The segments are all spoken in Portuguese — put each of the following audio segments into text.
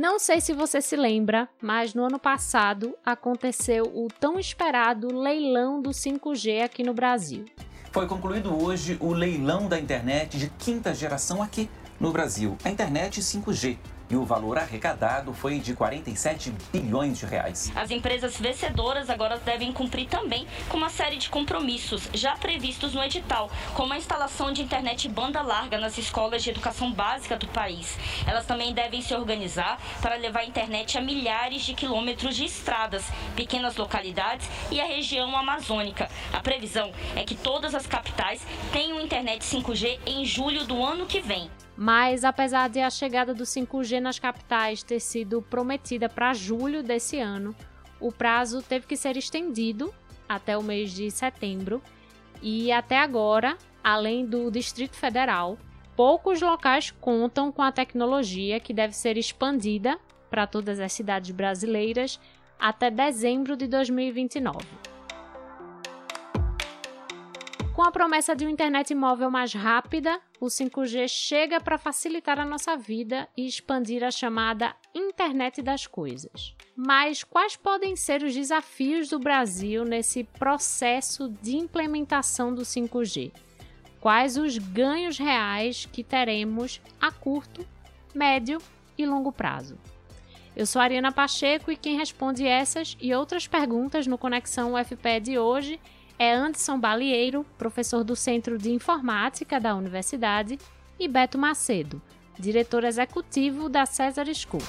Não sei se você se lembra, mas no ano passado aconteceu o tão esperado leilão do 5G aqui no Brasil. Foi concluído hoje o leilão da internet de quinta geração aqui no Brasil, a internet 5G e o valor arrecadado foi de 47 bilhões de reais. As empresas vencedoras agora devem cumprir também com uma série de compromissos já previstos no edital, como a instalação de internet banda larga nas escolas de educação básica do país. Elas também devem se organizar para levar a internet a milhares de quilômetros de estradas, pequenas localidades e a região amazônica. A previsão é que todas as capitais tenham internet 5G em julho do ano que vem. Mas apesar de a chegada do 5G nas capitais ter sido prometida para julho desse ano, o prazo teve que ser estendido até o mês de setembro e até agora, além do Distrito Federal, poucos locais contam com a tecnologia que deve ser expandida para todas as cidades brasileiras até dezembro de 2029. Com a promessa de uma internet móvel mais rápida, o 5G chega para facilitar a nossa vida e expandir a chamada internet das coisas. Mas quais podem ser os desafios do Brasil nesse processo de implementação do 5G? Quais os ganhos reais que teremos a curto, médio e longo prazo? Eu sou a Ariana Pacheco e quem responde essas e outras perguntas no Conexão UFPE de hoje é Anderson Balieiro, professor do Centro de Informática da Universidade, e Beto Macedo, diretor executivo da Cesar School.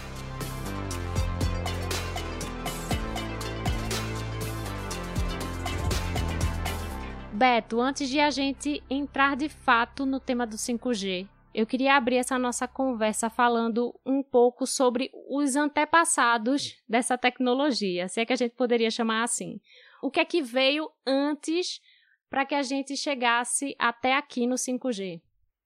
Beto, antes de a gente entrar de fato no tema do 5G, eu queria abrir essa nossa conversa falando um pouco sobre os antepassados dessa tecnologia, se é que a gente poderia chamar assim o que é que veio antes para que a gente chegasse até aqui no 5G?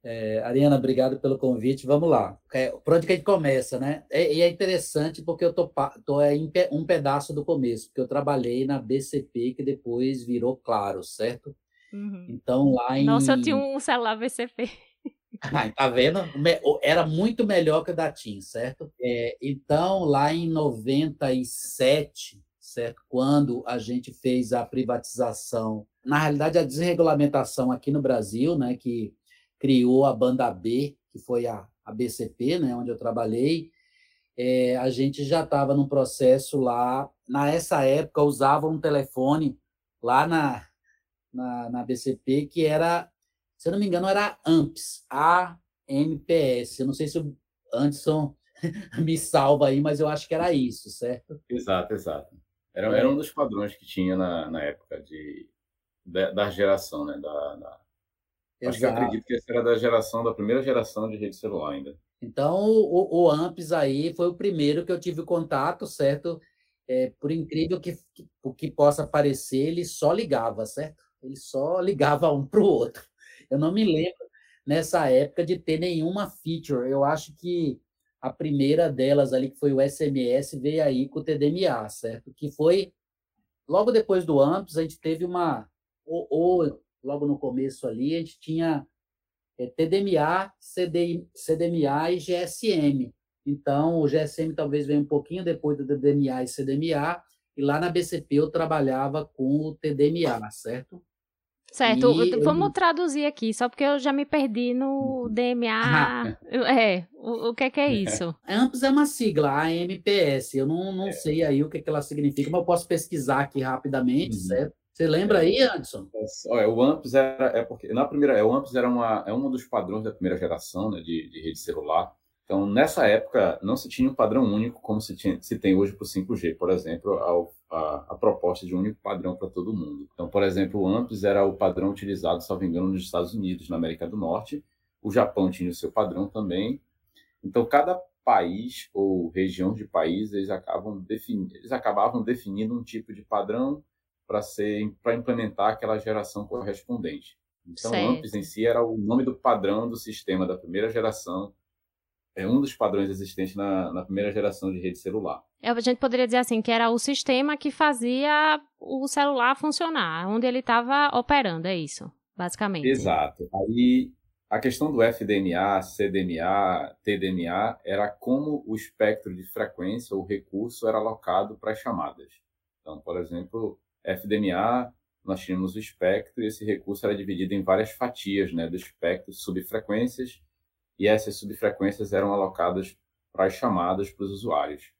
É, Ariana, obrigado pelo convite. Vamos lá. É, por onde que a gente começa, né? É, e é interessante porque eu tô, tô em um pedaço do começo, porque eu trabalhei na BCP, que depois virou Claro, certo? Uhum. Então, lá em... Nossa, eu tinha um celular BCP. Ah, tá vendo? Era muito melhor que o da TIM, certo? É, então, lá em 97, certo? Quando a gente fez a privatização, na realidade a desregulamentação aqui no Brasil, né, que criou a banda B, que foi a, a BCP, né, onde eu trabalhei, é, a gente já estava num processo lá. Nessa época usava um telefone lá na, na, na BCP que era, se eu não me engano, era AMPS, A-M-P-S. Eu não sei se o Anderson me salva aí, mas eu acho que era isso, certo? Exato, exato. Era, era um dos padrões que tinha na, na época de, da, da geração, né? Da, da... Acho que acredito que essa era da geração, da primeira geração de rede celular ainda. Então, o, o AMPS aí foi o primeiro que eu tive contato, certo? É, por incrível que, que, que possa parecer, ele só ligava, certo? Ele só ligava um para o outro. Eu não me lembro, nessa época, de ter nenhuma feature. Eu acho que a primeira delas ali, que foi o SMS, veio aí com o TDMA, certo? Que foi, logo depois do AMPS, a gente teve uma, ou, ou logo no começo ali, a gente tinha é, TDMA, CD, CDMA e GSM. Então, o GSM talvez venha um pouquinho depois do TDMA e CDMA, e lá na BCP eu trabalhava com o TDMA, certo? Certo, e... vamos traduzir aqui, só porque eu já me perdi no DMA. é, o, o que, é que é isso? AMPS é uma sigla, AMPS. Eu não, não é. sei aí o que, que ela significa, mas eu posso pesquisar aqui rapidamente, uhum. certo? Você lembra aí, Anderson? Olha, o AMPS era, é porque na primeira, é, o AMPS era uma, é um dos padrões da primeira geração né, de, de rede celular. Então, nessa época, não se tinha um padrão único como se, tinha, se tem hoje para o 5G, por exemplo, ao a, a proposta de um único padrão para todo mundo. Então, por exemplo, o AMPS era o padrão utilizado, salvo engano, nos Estados Unidos, na América do Norte. O Japão tinha o seu padrão também. Então, cada país ou região de país, eles, acabam defini eles acabavam definindo um tipo de padrão para ser para implementar aquela geração correspondente. Então, certo. o AMPS em si era o nome do padrão do sistema da primeira geração é um dos padrões existentes na, na primeira geração de rede celular. É, a gente poderia dizer assim, que era o sistema que fazia o celular funcionar, onde ele estava operando, é isso, basicamente. Exato. Aí, a questão do FDMA, CDMA, TDMA era como o espectro de frequência ou recurso era alocado para as chamadas. Então, por exemplo, FDMA, nós tínhamos o espectro e esse recurso era dividido em várias fatias né, do espectro, subfrequências, e essas subfrequências eram alocadas para as chamadas para os usuários.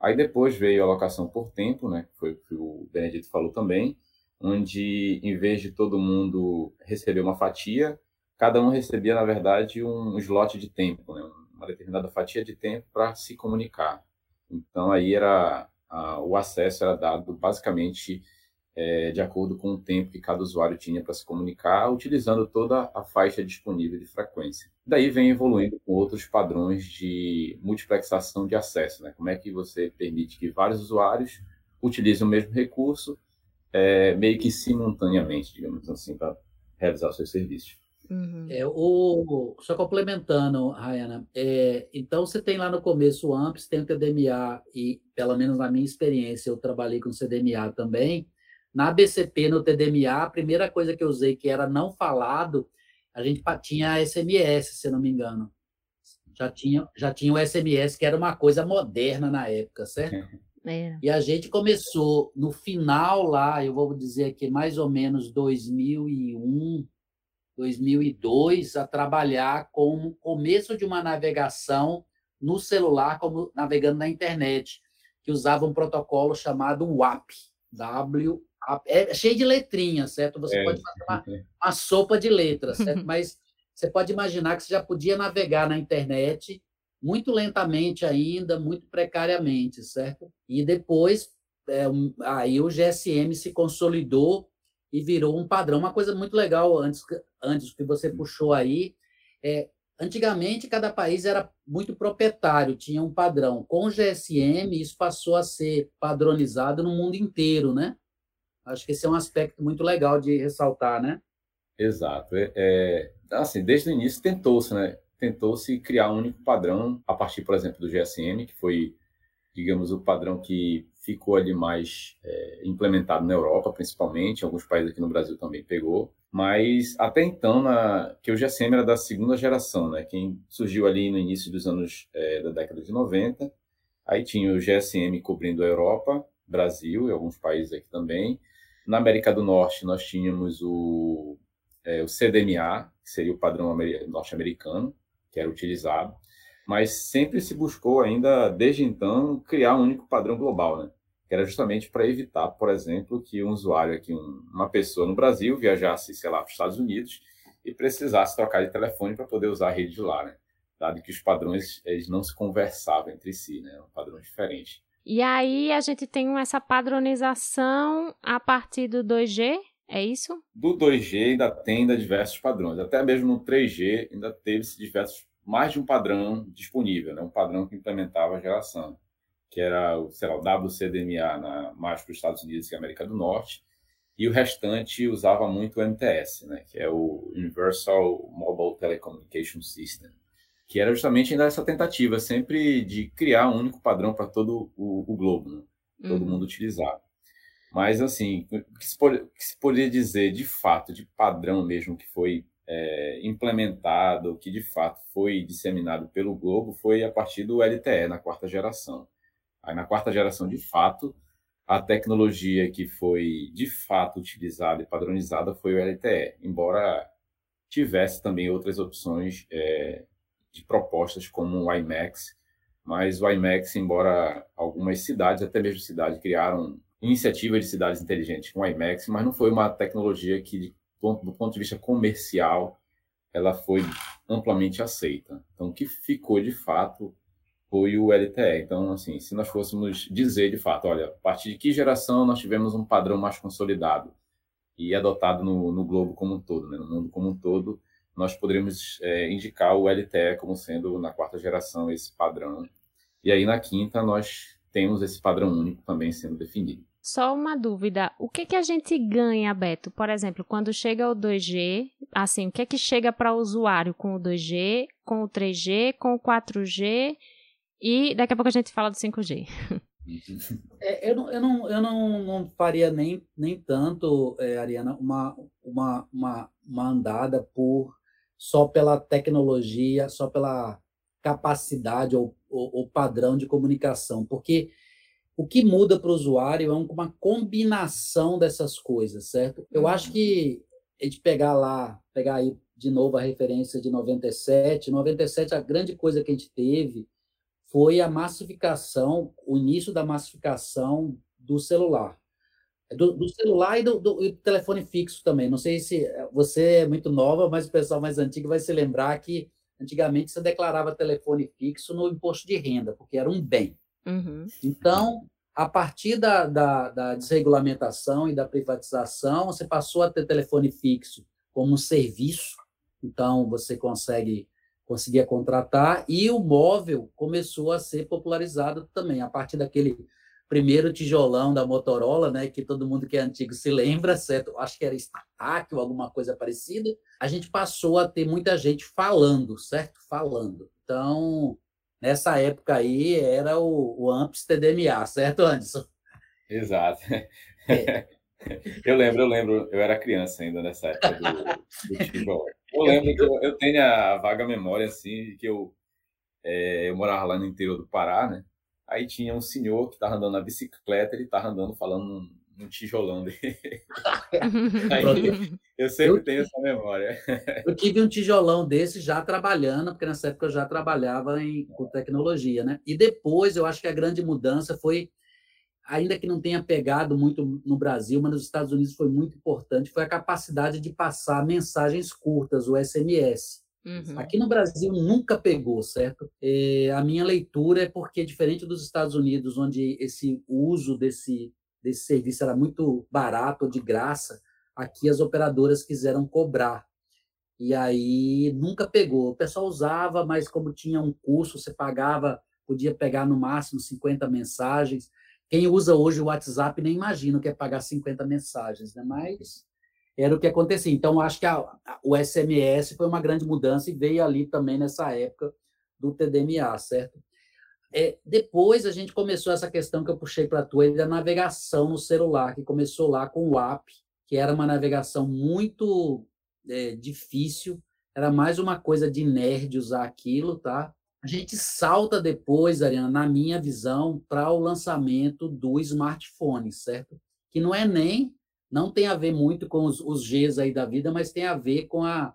Aí depois veio a alocação por tempo, né, que foi o que o Benedito falou também, onde em vez de todo mundo receber uma fatia, cada um recebia, na verdade, um slot de tempo, né? uma determinada fatia de tempo para se comunicar. Então, aí era a, o acesso era dado basicamente é, de acordo com o tempo que cada usuário tinha para se comunicar, utilizando toda a faixa disponível de frequência. Daí vem evoluindo com outros padrões de multiplexação de acesso. Né? Como é que você permite que vários usuários utilizem o mesmo recurso é, meio que simultaneamente, digamos assim, para realizar seus serviços. Uhum. É, o, só complementando, Rayana, é, então você tem lá no começo o AMPS, tem o TDMA, e pelo menos na minha experiência, eu trabalhei com CDMA também. Na BCP, no TDMA, a primeira coisa que eu usei que era não falado, a gente tinha SMS, se não me engano. Já tinha, já tinha o SMS, que era uma coisa moderna na época, certo? É. E a gente começou no final lá, eu vou dizer aqui, mais ou menos 2001, 2002 a trabalhar com o começo de uma navegação no celular, como navegando na internet, que usava um protocolo chamado WAP. W é cheio de letrinhas, certo? Você é. pode fazer uma, uma, sopa de letras, certo? Mas você pode imaginar que você já podia navegar na internet muito lentamente ainda, muito precariamente, certo? E depois é, aí o GSM se consolidou e virou um padrão. Uma coisa muito legal antes, antes que você puxou aí, é, antigamente cada país era muito proprietário, tinha um padrão. Com o GSM, isso passou a ser padronizado no mundo inteiro, né? Acho que esse é um aspecto muito legal de ressaltar, né? Exato. É, é assim, desde o início tentou-se, né? Tentou-se criar um único padrão a partir, por exemplo, do GSM, que foi, digamos, o padrão que ficou ali mais é, implementado na Europa, principalmente, alguns países aqui no Brasil também pegou, mas até então, na, que o GSM era da segunda geração, né? Quem surgiu ali no início dos anos é, da década de 90, aí tinha o GSM cobrindo a Europa, Brasil e alguns países aqui também. Na América do Norte, nós tínhamos o, é, o CDMA, que seria o padrão norte-americano, que era utilizado, mas sempre se buscou ainda, desde então, criar um único padrão global, né? que era justamente para evitar, por exemplo, que um usuário aqui, um, uma pessoa no Brasil viajasse, sei lá, para os Estados Unidos e precisasse trocar de telefone para poder usar a rede de lá, né? Dado que os padrões eles não se conversavam entre si, né? Um padrão diferente. E aí a gente tem essa padronização a partir do 2G, é isso? Do 2G ainda tem ainda diversos padrões. Até mesmo no 3G ainda teve diversos mais de um padrão disponível, né? Um padrão que implementava a geração que era sei lá, o WCDMA na, mais para os Estados Unidos e América do Norte, e o restante usava muito o MTS, né, que é o Universal Mobile Telecommunication System, que era justamente ainda essa tentativa sempre de criar um único padrão para todo o, o globo, né, todo uhum. mundo utilizar. Mas, assim, o que se, pode, que se poderia dizer de fato, de padrão mesmo, que foi é, implementado, que de fato foi disseminado pelo Globo, foi a partir do LTE, na quarta geração. Aí, na quarta geração, de fato, a tecnologia que foi de fato utilizada e padronizada foi o LTE, embora tivesse também outras opções é, de propostas como o IMAX, mas o IMAX, embora algumas cidades, até mesmo cidades, criaram iniciativa de cidades inteligentes com o IMAX, mas não foi uma tecnologia que, do ponto de vista comercial, ela foi amplamente aceita. Então, o que ficou de fato foi o LTE. Então, assim, se nós fôssemos dizer de fato, olha, a partir de que geração nós tivemos um padrão mais consolidado e adotado no, no globo como um todo, né, no mundo como um todo, nós poderíamos é, indicar o LTE como sendo na quarta geração esse padrão. E aí na quinta nós temos esse padrão único também sendo definido. Só uma dúvida, o que que a gente ganha, Beto? Por exemplo, quando chega o 2G, assim, o que é que chega para o usuário com o 2G, com o 3G, com o 4G e daqui a pouco a gente fala do 5G. É, eu não, eu, não, eu não, não faria nem, nem tanto, é, Ariana, uma, uma, uma, uma andada por só pela tecnologia, só pela capacidade ou, ou, ou padrão de comunicação, porque o que muda para o usuário é uma combinação dessas coisas, certo? Eu acho que a gente pegar lá, pegar aí de novo a referência de 97, 97 a grande coisa que a gente teve foi a massificação, o início da massificação do celular. Do, do celular e do, do, telefone fixo também. Não sei se você é muito nova, mas o pessoal mais antigo vai se lembrar que antigamente você declarava telefone fixo no imposto de renda, porque era um bem. Uhum. Então, a partir da, da, da, desregulamentação e da privatização, você passou a ter telefone fixo como um serviço, então você consegue conseguia contratar, e o móvel começou a ser popularizado também, a partir daquele primeiro tijolão da Motorola, né, que todo mundo que é antigo se lembra, certo? Acho que era StarTAC ou alguma coisa parecida. A gente passou a ter muita gente falando, certo? Falando. Então, nessa época aí, era o, o AMPS TDMA, certo, Anderson? Exato. É. Eu lembro, eu lembro, eu era criança ainda nessa época do, do. Eu lembro que eu, eu, tenho a vaga memória, assim, que eu, é, eu morava lá no interior do Pará, né? Aí tinha um senhor que estava andando na bicicleta, ele estava andando falando num, num tijolão dele. Aí, eu sempre eu, tenho essa memória. Eu tive um tijolão desse já trabalhando, porque nessa época eu já trabalhava em, com tecnologia, né? E depois eu acho que a grande mudança foi, ainda que não tenha pegado muito no Brasil, mas nos Estados Unidos foi muito importante, foi a capacidade de passar mensagens curtas, o SMS. Uhum. Aqui no Brasil nunca pegou, certo? É, a minha leitura é porque, diferente dos Estados Unidos, onde esse uso desse, desse serviço era muito barato, de graça, aqui as operadoras quiseram cobrar. E aí nunca pegou. O pessoal usava, mas como tinha um custo, você pagava, podia pegar no máximo 50 mensagens. Quem usa hoje o WhatsApp nem imagina o que é pagar 50 mensagens, né? Mas era o que acontecia. Então, acho que a, a, o SMS foi uma grande mudança e veio ali também nessa época do TDMA, certo? É, depois a gente começou essa questão que eu puxei para a tua, da navegação no celular, que começou lá com o app, que era uma navegação muito é, difícil, era mais uma coisa de nerd usar aquilo, tá? A gente salta depois, Ariana, na minha visão, para o lançamento do smartphone, certo? Que não é nem não tem a ver muito com os, os Gs aí da vida, mas tem a ver com a,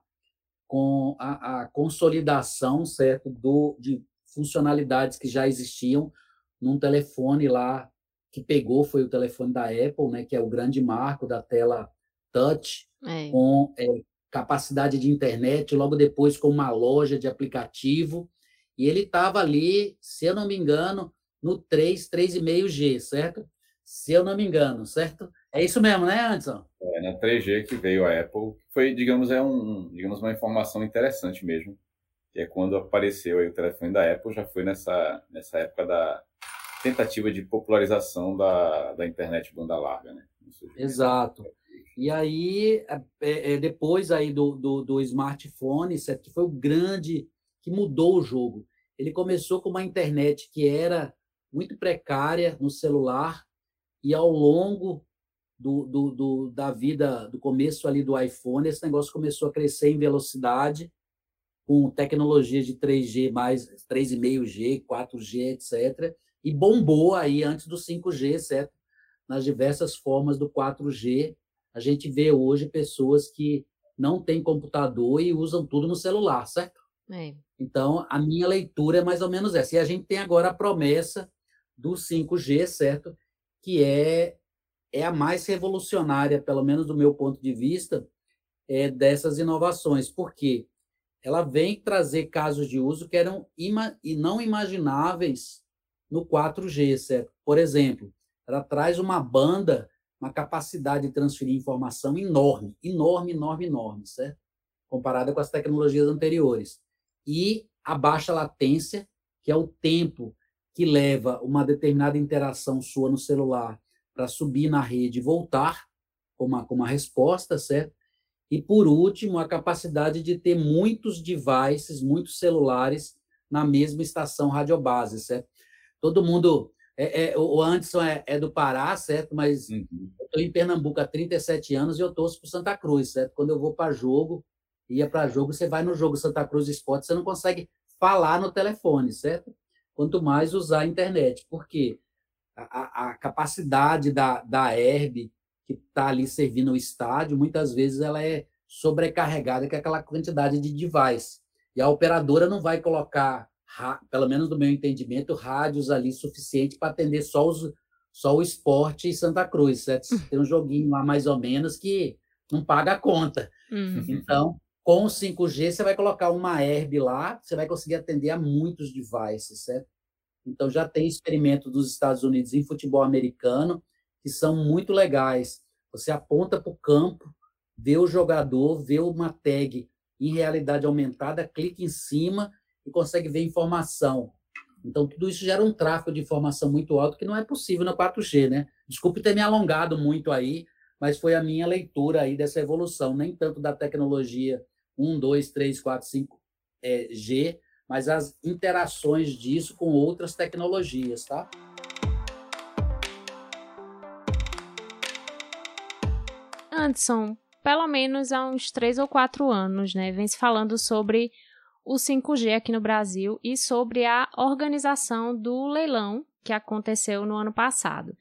com a, a consolidação, certo, do, de funcionalidades que já existiam num telefone lá que pegou foi o telefone da Apple, né, que é o grande marco da tela touch, é. com é, capacidade de internet, logo depois com uma loja de aplicativo, e ele estava ali, se eu não me engano, no 3, 3,5G, certo? Se eu não me engano, certo? É isso mesmo, né, Anderson? É, na 3G que veio a Apple, foi, digamos, é um, digamos, uma informação interessante mesmo, que é quando apareceu aí o telefone da Apple, já foi nessa, nessa época da tentativa de popularização da, da internet banda larga, né? Exato. E aí, é, é, é, depois aí do, do, do smartphone, certo? que foi o grande, que mudou o jogo. Ele começou com uma internet que era muito precária no celular, e ao longo do, do, do, da vida, do começo ali do iPhone, esse negócio começou a crescer em velocidade, com tecnologia de 3G, mais 3,5G, 4G, etc. E bombou aí antes do 5G, certo? Nas diversas formas do 4G. A gente vê hoje pessoas que não têm computador e usam tudo no celular, certo? É. Então, a minha leitura é mais ou menos essa. E a gente tem agora a promessa do 5G, certo? Que é é a mais revolucionária, pelo menos do meu ponto de vista, é, dessas inovações, porque ela vem trazer casos de uso que eram ima e não imagináveis no 4G, certo? Por exemplo, ela traz uma banda, uma capacidade de transferir informação enorme, enorme, enorme, enorme, certo? Comparada com as tecnologias anteriores. E a baixa latência, que é o tempo que leva uma determinada interação sua no celular para subir na rede e voltar com uma, com uma resposta, certo? E, por último, a capacidade de ter muitos devices, muitos celulares na mesma estação radiobase, certo? Todo mundo. É, é, o Anderson é, é, do Pará, certo? Mas uhum. eu estou em Pernambuco há 37 anos e eu torço para Santa Cruz, certo? Quando eu vou para jogo ia para jogo, você vai no jogo Santa Cruz Esporte, você não consegue falar no telefone, certo? Quanto mais usar a internet. Por quê? A, a capacidade da, da herb que está ali servindo o estádio, muitas vezes ela é sobrecarregada com aquela quantidade de device. E a operadora não vai colocar, pelo menos no meu entendimento, rádios ali suficiente para atender só, os, só o esporte em Santa Cruz, certo? Tem um joguinho lá mais ou menos que não paga a conta. Uhum. Então, com o 5G, você vai colocar uma herb lá, você vai conseguir atender a muitos devices, certo? Então, já tem experimento dos Estados Unidos em futebol americano que são muito legais. Você aponta para o campo, vê o jogador, vê uma tag em realidade aumentada, clica em cima e consegue ver informação. Então, tudo isso gera um tráfego de informação muito alto que não é possível na 4G, né? Desculpe ter me alongado muito aí, mas foi a minha leitura aí dessa evolução, nem tanto da tecnologia 1, 2, 3, 4, 5 é, G, mas as interações disso com outras tecnologias, tá? Anderson, pelo menos há uns três ou quatro anos, né, vem se falando sobre o 5G aqui no Brasil e sobre a organização do leilão que aconteceu no ano passado.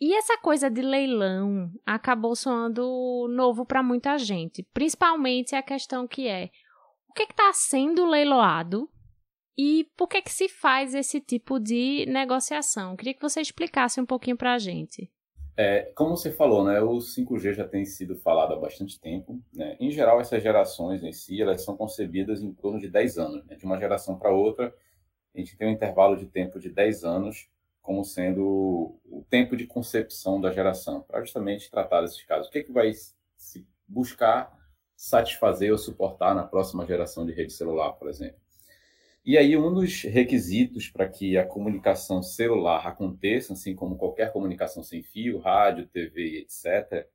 E essa coisa de leilão acabou soando novo para muita gente, principalmente a questão que é o que está sendo leiloado e por que, que se faz esse tipo de negociação. Queria que você explicasse um pouquinho para a gente. É, como você falou, né, o 5G já tem sido falado há bastante tempo. Né? Em geral, essas gerações em si, elas são concebidas em torno de 10 anos. Né? De uma geração para outra, a gente tem um intervalo de tempo de 10 anos como sendo o tempo de concepção da geração, para justamente tratar desses casos. O que, é que vai se buscar satisfazer ou suportar na próxima geração de rede celular, por exemplo? E aí, um dos requisitos para que a comunicação celular aconteça, assim como qualquer comunicação sem fio, rádio, TV, etc.,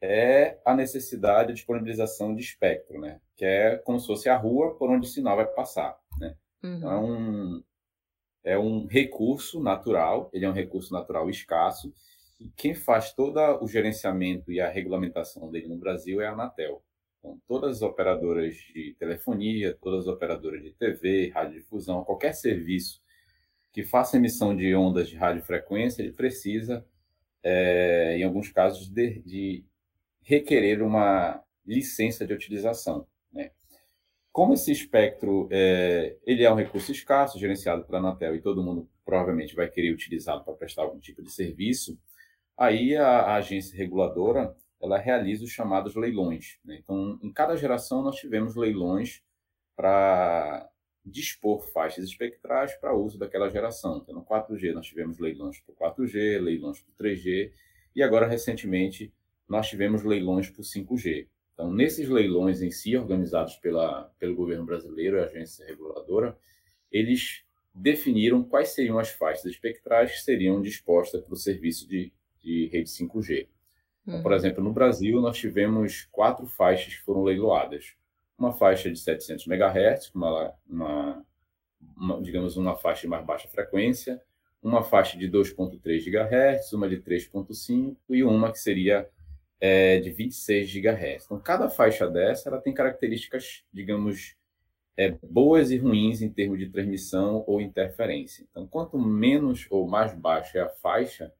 é a necessidade de disponibilização de espectro, né? Que é como se fosse a rua por onde o sinal vai passar, né? Uhum. Então, é um, é um recurso natural, ele é um recurso natural escasso, e quem faz todo o gerenciamento e a regulamentação dele no Brasil é a Anatel. Todas as operadoras de telefonia, todas as operadoras de TV, radiodifusão, qualquer serviço que faça emissão de ondas de radiofrequência, ele precisa, é, em alguns casos, de, de, requerer uma licença de utilização. Né? Como esse espectro é, ele é um recurso escasso, gerenciado pela Anatel, e todo mundo provavelmente vai querer utilizá-lo para prestar algum tipo de serviço, aí a, a agência reguladora ela realiza os chamados leilões. Né? Então, em cada geração, nós tivemos leilões para dispor faixas espectrais para uso daquela geração. Então, no 4G, nós tivemos leilões para 4G, leilões para 3G, e agora, recentemente, nós tivemos leilões para 5G. Então, nesses leilões em si, organizados pela, pelo governo brasileiro e a agência reguladora, eles definiram quais seriam as faixas espectrais que seriam dispostas para o serviço de, de rede 5G. Então, por uhum. exemplo, no Brasil, nós tivemos quatro faixas que foram leiloadas. Uma faixa de 700 MHz, uma, uma, uma, digamos, uma faixa de mais baixa frequência, uma faixa de 2.3 GHz, uma de 3.5 e uma que seria é, de 26 GHz. Então, cada faixa dessa ela tem características, digamos, é, boas e ruins em termos de transmissão ou interferência. Então, quanto menos ou mais baixa é a faixa,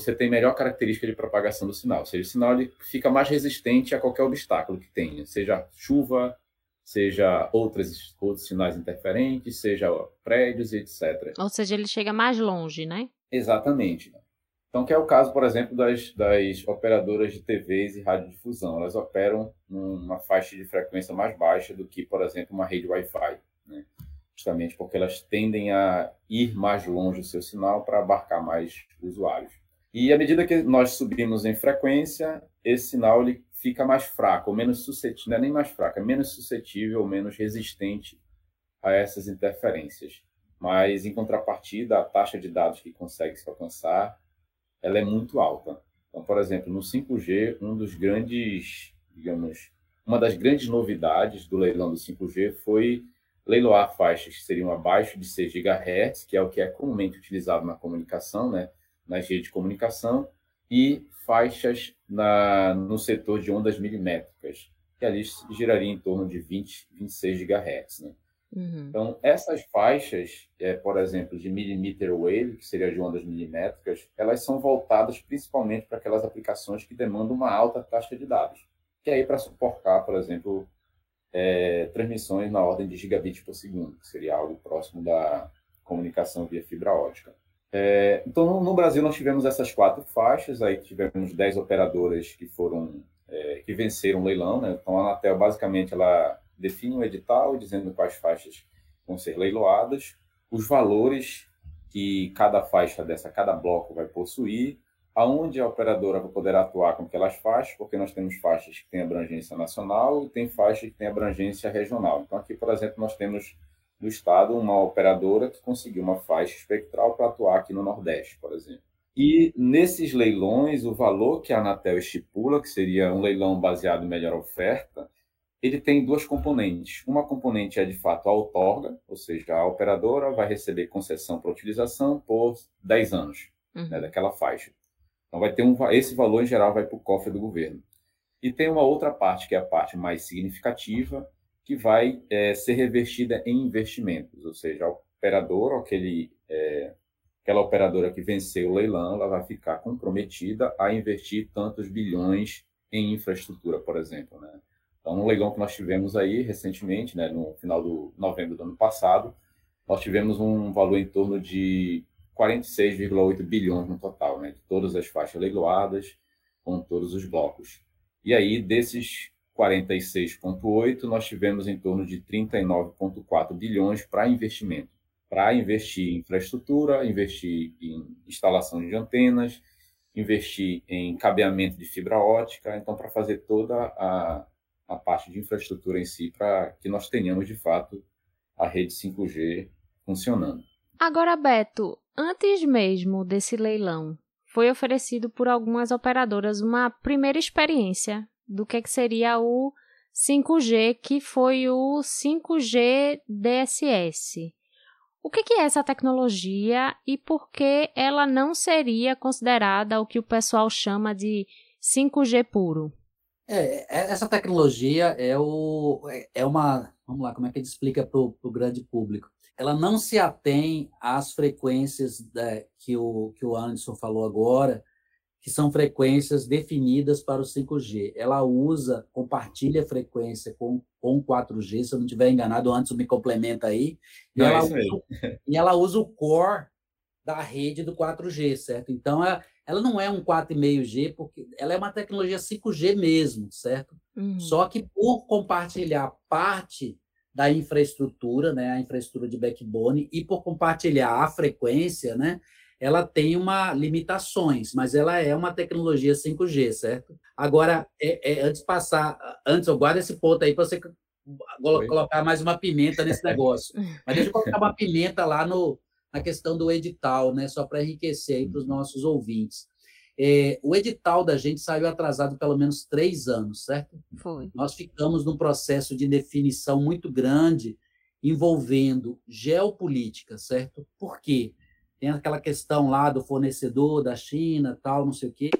você tem melhor característica de propagação do sinal. Ou seja, o sinal ele fica mais resistente a qualquer obstáculo que tenha, seja chuva, seja outras, outros sinais interferentes, seja prédios, etc. Ou seja, ele chega mais longe, né? Exatamente. Então, que é o caso, por exemplo, das, das operadoras de TVs e radiodifusão. Elas operam numa faixa de frequência mais baixa do que, por exemplo, uma rede Wi-Fi. Né? Justamente porque elas tendem a ir mais longe o seu sinal para abarcar mais usuários. E à medida que nós subimos em frequência, esse sinal ele fica mais fraco, ou menos suscetível, não é nem mais fraco, é menos suscetível ou menos resistente a essas interferências. Mas, em contrapartida, a taxa de dados que consegue se alcançar, ela é muito alta. Então, por exemplo, no 5G, um dos grandes, digamos, uma das grandes novidades do leilão do 5G foi leiloar faixas que seriam abaixo de 6 GHz, que é o que é comumente utilizado na comunicação, né? Nas redes de comunicação e faixas na, no setor de ondas milimétricas. que ali giraria em torno de 20, 26 GHz. Né? Uhum. Então, essas faixas, é, por exemplo, de millimeter wave, que seria de ondas milimétricas, elas são voltadas principalmente para aquelas aplicações que demandam uma alta taxa de dados, que é aí para suportar, por exemplo, é, transmissões na ordem de gigabits por segundo, que seria algo próximo da comunicação via fibra ótica. É, então, no, Brasil, nós tivemos essas quatro faixas, aí tivemos dez operadoras que foram é, que venceram o leilão, né? Então, a Anatel, basicamente, ela define um edital dizendo quais faixas vão ser leiloadas, os valores que cada faixa dessa, cada bloco vai possuir, aonde a operadora vai poder atuar com aquelas faixas, porque nós temos faixas que têm abrangência nacional e tem faixas que têm abrangência regional. Então, aqui, por exemplo, nós temos no estado uma operadora que conseguiu uma faixa espectral para atuar aqui no Nordeste, por exemplo. E nesses leilões, o valor que a Anatel estipula, que seria um leilão baseado em melhor oferta, ele tem duas componentes. Uma componente é de fato a outorga, ou seja, a operadora vai receber concessão para utilização por 10 anos uhum. né, daquela faixa. Então vai ter um esse valor em geral vai para o cofre do governo. E tem uma outra parte que é a parte mais significativa, que vai é, ser revertida em investimentos, ou seja, a operadora, aquele, é, aquela operadora que venceu o leilão, ela vai ficar comprometida a investir tantos bilhões em infraestrutura, por exemplo, né? Então, no leilão que nós tivemos aí recentemente, né, no final do novembro do ano passado, nós tivemos um valor em torno de 46,8 bilhões no total, né, de todas as faixas leiloadas, com todos os blocos. E aí, desses 46,8, nós tivemos em torno de 39,4 bilhões para investimento, para investir em infraestrutura, investir em instalação de antenas, investir em cabeamento de fibra ótica, então para fazer toda a a parte de infraestrutura em si para que nós tenhamos de fato a rede 5G funcionando. Agora, Beto, antes mesmo desse leilão, foi oferecido por algumas operadoras uma primeira experiência do que, que seria o 5G, que foi o 5G DSS. O que, que é essa tecnologia e por que ela não seria considerada o que o pessoal chama de 5G puro? É, é, essa tecnologia é, o, é, é uma. Vamos lá, como é que a gente explica para o grande público? Ela não se atém às frequências da, que, o, que o Anderson falou agora, que são frequências definidas para o 5G. Ela usa, compartilha a frequência com, com 4G, se eu não estiver enganado, Anderson me complementa aí. E, não, ela, usa, e ela usa o core da rede do 4G, certo? Então, é, ela não é um 4,5G, porque ela é uma tecnologia 5G mesmo, certo? Uhum. Só que por compartilhar parte da infraestrutura, né, a infraestrutura de backbone, e por compartilhar a frequência, né, ela tem uma limitações, mas ela é uma tecnologia 5G, certo? Agora, é, é, antes de passar, antes eu guardo esse ponto aí para você colocar mais uma pimenta nesse negócio. Mas deixa eu colocar uma pimenta lá no, na questão do edital, né? Só para enriquecer aí para os nossos ouvintes. É, o edital da gente saiu atrasado pelo menos três anos, certo? Foi. Nós ficamos num processo de definição muito grande envolvendo geopolítica, certo? Por quê? Tem aquela questão lá do fornecedor da China, tal, não sei o quê.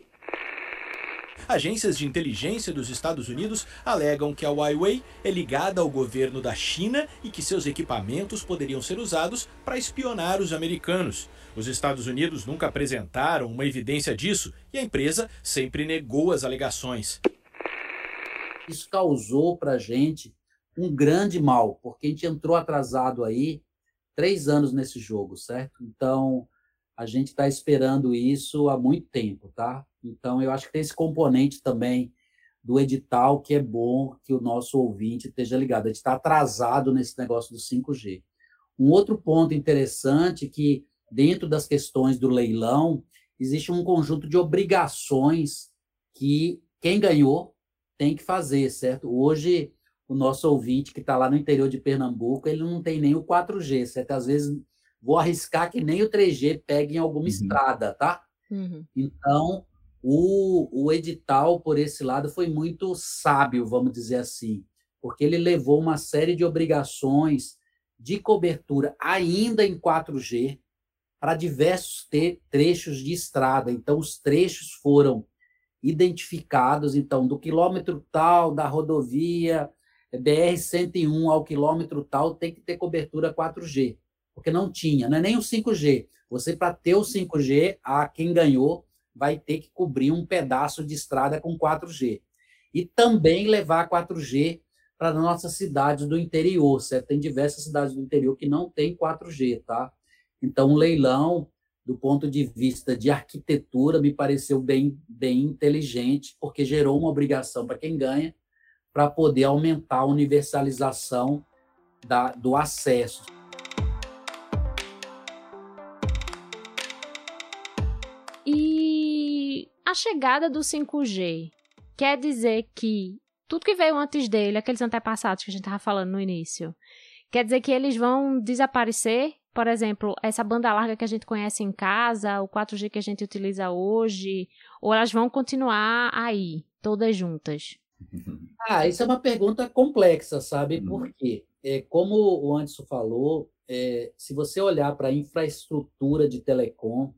Agências de inteligência dos Estados Unidos alegam que a Huawei é ligada ao governo da China e que seus equipamentos poderiam ser usados para espionar os americanos. Os Estados Unidos nunca apresentaram uma evidência disso e a empresa sempre negou as alegações. Isso causou para a gente um grande mal, porque a gente entrou atrasado aí três anos nesse jogo, certo? Então, a gente está esperando isso há muito tempo, tá? Então, eu acho que tem esse componente também do edital que é bom que o nosso ouvinte esteja ligado. A gente está atrasado nesse negócio do 5G. Um outro ponto interessante é que, dentro das questões do leilão, existe um conjunto de obrigações que quem ganhou tem que fazer, certo? Hoje, o nosso ouvinte que está lá no interior de Pernambuco, ele não tem nem o 4G, certo? Às vezes, vou arriscar que nem o 3G pegue em alguma uhum. estrada, tá? Uhum. Então, o, o edital, por esse lado, foi muito sábio, vamos dizer assim, porque ele levou uma série de obrigações de cobertura ainda em 4G para diversos trechos de estrada. Então, os trechos foram identificados, então, do quilômetro tal da rodovia BR-101 ao quilômetro tal tem que ter cobertura 4G, porque não tinha, não é nem o 5G. Você, para ter o 5G, a quem ganhou vai ter que cobrir um pedaço de estrada com 4G. E também levar 4G para nossas cidades do interior, certo? Tem diversas cidades do interior que não tem 4G, tá? Então, o leilão, do ponto de vista de arquitetura, me pareceu bem, bem inteligente, porque gerou uma obrigação para quem ganha, para poder aumentar a universalização da, do acesso. E a chegada do 5G quer dizer que tudo que veio antes dele, aqueles antepassados que a gente estava falando no início, quer dizer que eles vão desaparecer? Por exemplo, essa banda larga que a gente conhece em casa, o 4G que a gente utiliza hoje, ou elas vão continuar aí, todas juntas? Ah, isso é uma pergunta complexa, sabe? Uhum. Por quê? É, como o Anderson falou, é, se você olhar para a infraestrutura de telecom,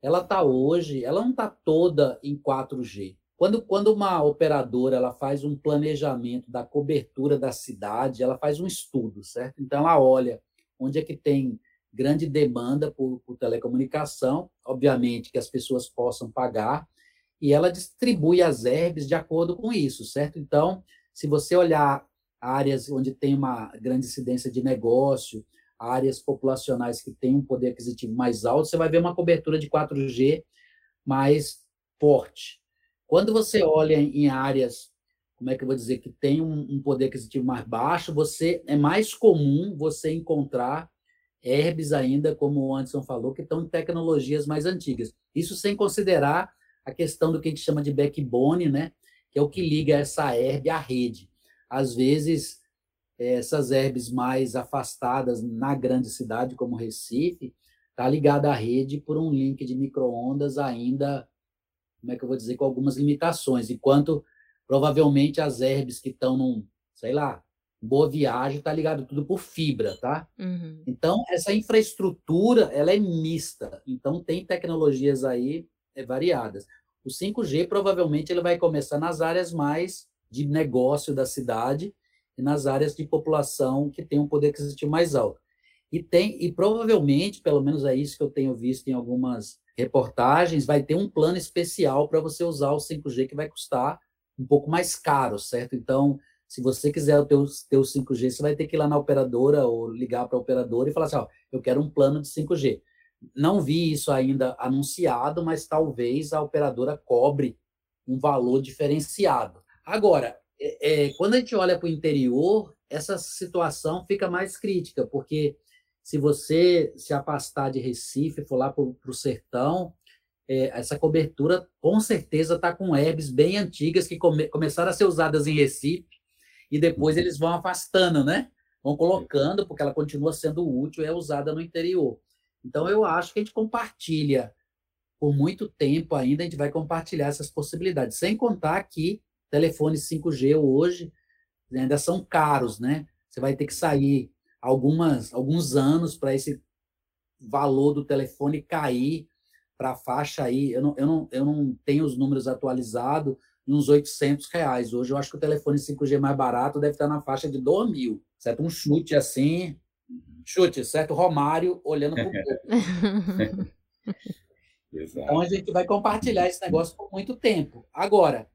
ela está hoje, ela não está toda em 4G. Quando, quando uma operadora ela faz um planejamento da cobertura da cidade, ela faz um estudo, certo? Então, ela olha onde é que tem grande demanda por, por telecomunicação, obviamente que as pessoas possam pagar, e ela distribui as herbes de acordo com isso, certo? Então, se você olhar áreas onde tem uma grande incidência de negócio, áreas populacionais que têm um poder aquisitivo mais alto, você vai ver uma cobertura de 4G mais forte. Quando você olha em áreas, como é que eu vou dizer, que tem um, poder aquisitivo mais baixo, você é mais comum você encontrar herbes ainda, como o Anderson falou, que estão em tecnologias mais antigas. Isso sem considerar a questão do que a gente chama de backbone, né? que é o que liga essa herbe à rede. Às vezes, essas herbes mais afastadas na grande cidade, como Recife, está ligada à rede por um link de microondas ainda como é que eu vou dizer, com algumas limitações, enquanto provavelmente as herbes que estão num, sei lá, boa viagem, está ligado tudo por fibra, tá? Uhum. Então, essa infraestrutura, ela é mista, então tem tecnologias aí é, variadas. O 5G, provavelmente, ele vai começar nas áreas mais de negócio da cidade e nas áreas de população que tem um poder aquisitivo mais alto. E tem, e provavelmente, pelo menos é isso que eu tenho visto em algumas reportagens, vai ter um plano especial para você usar o 5G que vai custar um pouco mais caro, certo? Então, se você quiser o teu, teu 5G, você vai ter que ir lá na operadora ou ligar para a operadora e falar assim, ó, eu quero um plano de 5G. Não vi isso ainda anunciado, mas talvez a operadora cobre um valor diferenciado. Agora, é, é, quando a gente olha para o interior, essa situação fica mais crítica, porque se você se afastar de Recife, for lá para o sertão, é, essa cobertura com certeza está com herbes bem antigas que come, começaram a ser usadas em Recife e depois eles vão afastando, né? Vão colocando, porque ela continua sendo útil e é usada no interior. Então, eu acho que a gente compartilha por muito tempo ainda, a gente vai compartilhar essas possibilidades. Sem contar que telefones 5G hoje ainda são caros, né? Você vai ter que sair algumas, alguns anos para esse valor do telefone cair para a faixa aí. Eu não, eu, não, eu não tenho os números atualizados, uns 800 reais. Hoje eu acho que o telefone 5G mais barato deve estar na faixa de 2 mil, certo? Um chute assim, chute, certo? Romário olhando para o Então a gente vai compartilhar esse negócio por muito tempo. Agora,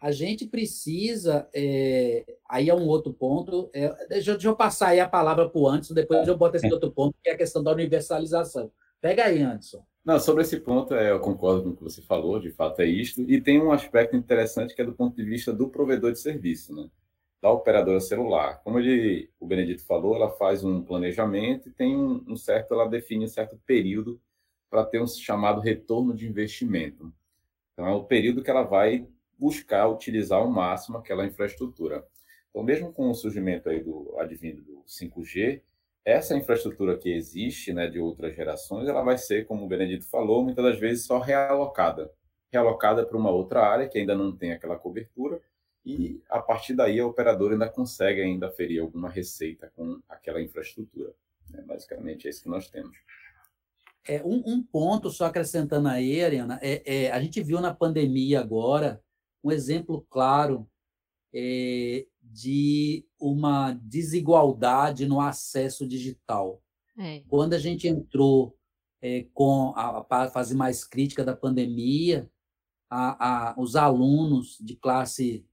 a gente precisa, é, aí é um outro ponto, é, deixa, deixa, eu passar aí a palavra para o Anderson, depois eu boto esse outro ponto, que é a questão da universalização. Pega aí, Anderson. Não, sobre esse ponto, é, eu concordo com o que você falou, de fato é isto, e tem um aspecto interessante que é do ponto de vista do provedor de serviço, né? Da operadora celular. Como ele, o Benedito falou, ela faz um planejamento e tem um, um certo, ela define um certo período para ter um chamado retorno de investimento. Então, é o período que ela vai buscar utilizar ao máximo aquela infraestrutura. Então, mesmo com o surgimento aí do advindo do 5G, essa infraestrutura que existe, né, de outras gerações, ela vai ser, como o Benedito falou, muitas das vezes só realocada, realocada para uma outra área que ainda não tem aquela cobertura e a partir daí a operadora ainda consegue ainda ferir alguma receita com aquela infraestrutura. Né? Basicamente é isso que nós temos. É, um, um, ponto, só acrescentando aí, Ariana, é, é, a gente viu na pandemia agora um exemplo claro é, de uma desigualdade no acesso digital. É. Quando a gente entrou é, com a, a, fase mais crítica da pandemia, a, a, os alunos de classe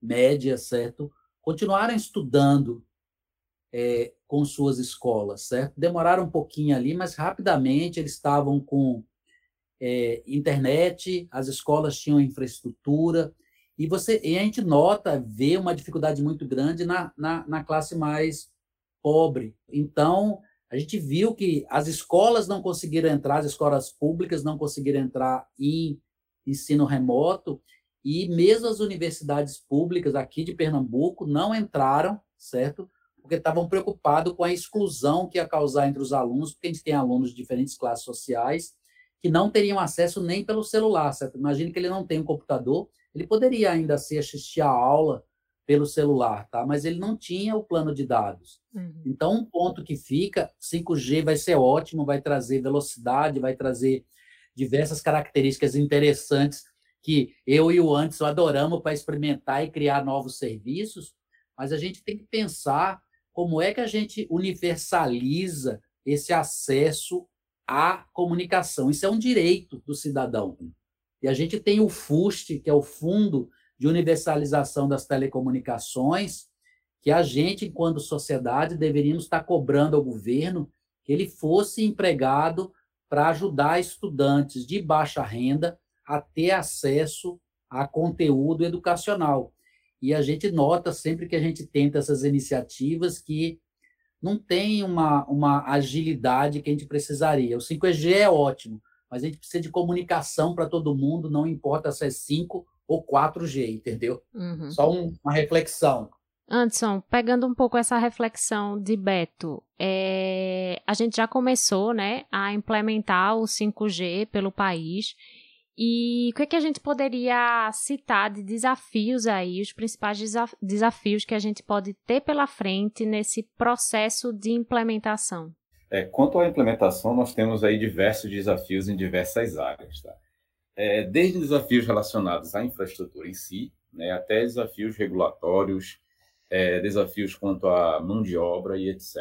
média, certo, continuaram estudando é, com suas escolas, certo? Demoraram um pouquinho ali, mas rapidamente eles estavam com é, internet, as escolas tinham infraestrutura, e você e a gente nota, vê uma dificuldade muito grande na, na, na classe mais pobre. Então, a gente viu que as escolas não conseguiram entrar, as escolas públicas não conseguiram entrar em ensino remoto, e mesmo as universidades públicas aqui de Pernambuco não entraram, certo? porque estavam preocupados com a exclusão que ia causar entre os alunos, porque a gente tem alunos de diferentes classes sociais que não teriam acesso nem pelo celular, certo? Imagine que ele não tem um computador, ele poderia ainda assim assistir a aula pelo celular, tá? Mas ele não tinha o plano de dados. Uhum. Então, um ponto que fica, 5G vai ser ótimo, vai trazer velocidade, vai trazer diversas características interessantes que eu e o Anderson adoramos para experimentar e criar novos serviços, mas a gente tem que pensar como é que a gente universaliza esse acesso à comunicação. Isso é um direito do cidadão. E a gente tem o FUST, que é o Fundo de Universalização das Telecomunicações, que a gente, enquanto sociedade, deveríamos estar cobrando ao governo que ele fosse empregado para ajudar estudantes de baixa renda a ter acesso a conteúdo educacional. E a gente nota sempre que a gente tenta essas iniciativas que não tem uma, uma agilidade que a gente precisaria. O 5G é ótimo, mas a gente precisa de comunicação para todo mundo, não importa se é 5 ou 4G, entendeu? Uhum. Só um, uma reflexão. Anderson, pegando um pouco essa reflexão de Beto, é, a gente já começou né, a implementar o 5G pelo país e o que, é que a gente poderia citar de desafios aí, os principais desafios que a gente pode ter pela frente nesse processo de implementação? É, quanto à implementação, nós temos aí diversos desafios em diversas áreas. Tá? É, desde desafios relacionados à infraestrutura em si, né, até desafios regulatórios, é, desafios quanto à mão de obra e etc.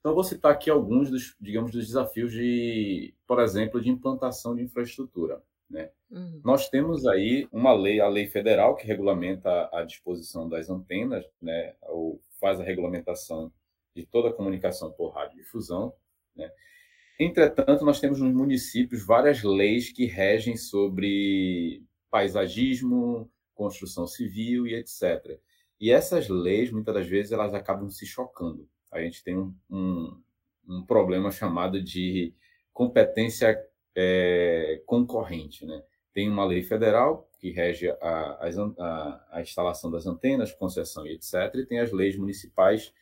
Então, vou citar aqui alguns dos, digamos, dos desafios de, por exemplo, de implantação de infraestrutura. Né? Uhum. Nós temos aí uma lei, a lei federal, que regulamenta a disposição das antenas, né, ou faz a regulamentação de toda a comunicação por radiodifusão. Né? Entretanto, nós temos nos municípios várias leis que regem sobre paisagismo, construção civil e etc. E essas leis, muitas das vezes, elas acabam se chocando. A gente tem um, um, um problema chamado de competência é, concorrente. Né? Tem uma lei federal que rege a, a, a, instalação das antenas, concessão e etc., e tem as leis municipais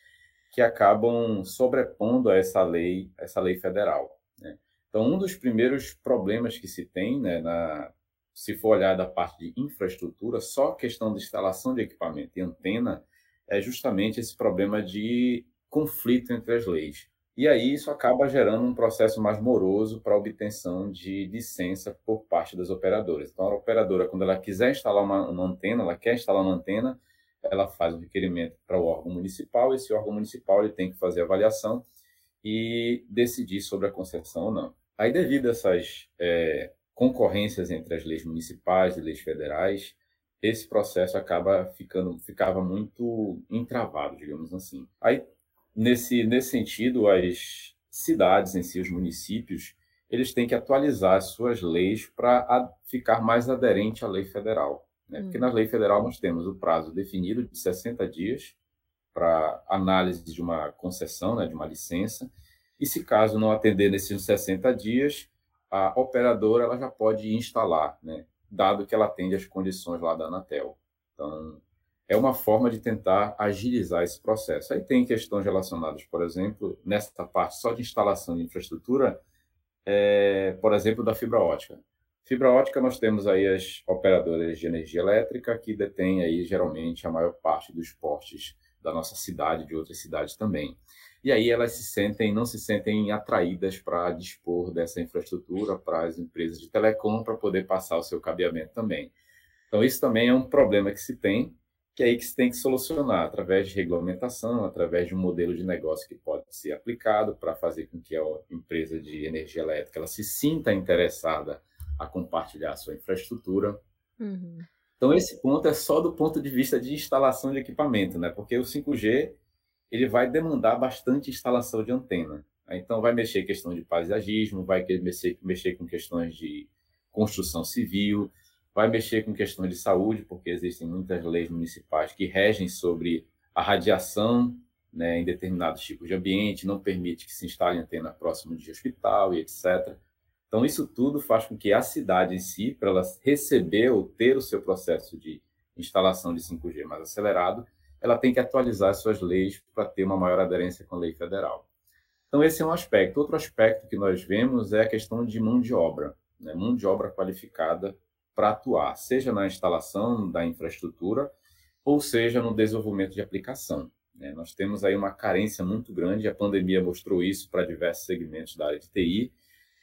que acabam sobrepondo a essa lei, essa lei federal. Né? Então, um dos primeiros problemas que se tem, né, na, se for olhar da parte de infraestrutura, só a questão de instalação de equipamento e antena é justamente esse problema de conflito entre as leis. E aí isso acaba gerando um processo mais moroso para obtenção de licença por parte das operadoras. Então, a operadora, quando ela quiser instalar uma, uma antena, ela quer instalar uma antena, ela faz o um requerimento para o órgão municipal, esse órgão municipal ele tem que fazer avaliação e decidir sobre a concessão ou não. Aí, devido a essas é, concorrências entre as leis municipais e leis federais, esse processo acaba ficando ficava muito entravado, digamos assim. Aí Nesse, nesse sentido, as cidades em si, os municípios, eles têm que atualizar as suas leis para ficar mais aderente à lei federal. Né? Porque na lei federal nós temos o prazo definido de 60 dias para análise de uma concessão, né, de uma licença, e se caso não atender nesses 60 dias, a operadora ela já pode instalar, né, dado que ela atende as condições lá da Anatel. Então, é uma forma de tentar agilizar esse processo. Aí tem questões relacionadas, por exemplo, nessa parte só de instalação de infraestrutura, é, por exemplo, da fibra ótica. Fibra ótica, nós temos aí as operadoras de energia elétrica, que detêm aí, geralmente, a maior parte dos portes da nossa cidade, de outras cidades também. E aí elas se sentem, não se sentem atraídas para dispor dessa infraestrutura para as empresas de telecom para poder passar o seu cabeamento também. Então isso também é um problema que se tem, que é aí que se tem que solucionar através de regulamentação, através de um modelo de negócio que pode ser aplicado para fazer com que a empresa de energia elétrica ela se sinta interessada a compartilhar a sua infraestrutura. Uhum. Então, esse ponto é só do ponto de vista de instalação de equipamento, né? Porque o 5G ele vai demandar bastante instalação de antena. Então, vai mexer questão de paisagismo, vai mexer, mexer com questões de construção civil, vai mexer com questões de saúde, porque existem muitas leis municipais que regem sobre a radiação né, em determinados tipos de ambiente, não permite que se instale antena próximo de hospital e etc. Então, isso tudo faz com que a cidade em si, para ela receber ou ter o seu processo de instalação de 5G mais acelerado, ela tem que atualizar suas leis para ter uma maior aderência com a lei federal. Então, esse é um aspecto. Outro aspecto que nós vemos é a questão de mão de obra, né? mão de obra qualificada para atuar, seja na instalação da infraestrutura, ou seja no desenvolvimento de aplicação. Né? Nós temos aí uma carência muito grande, a pandemia mostrou isso para diversos segmentos da área de TI,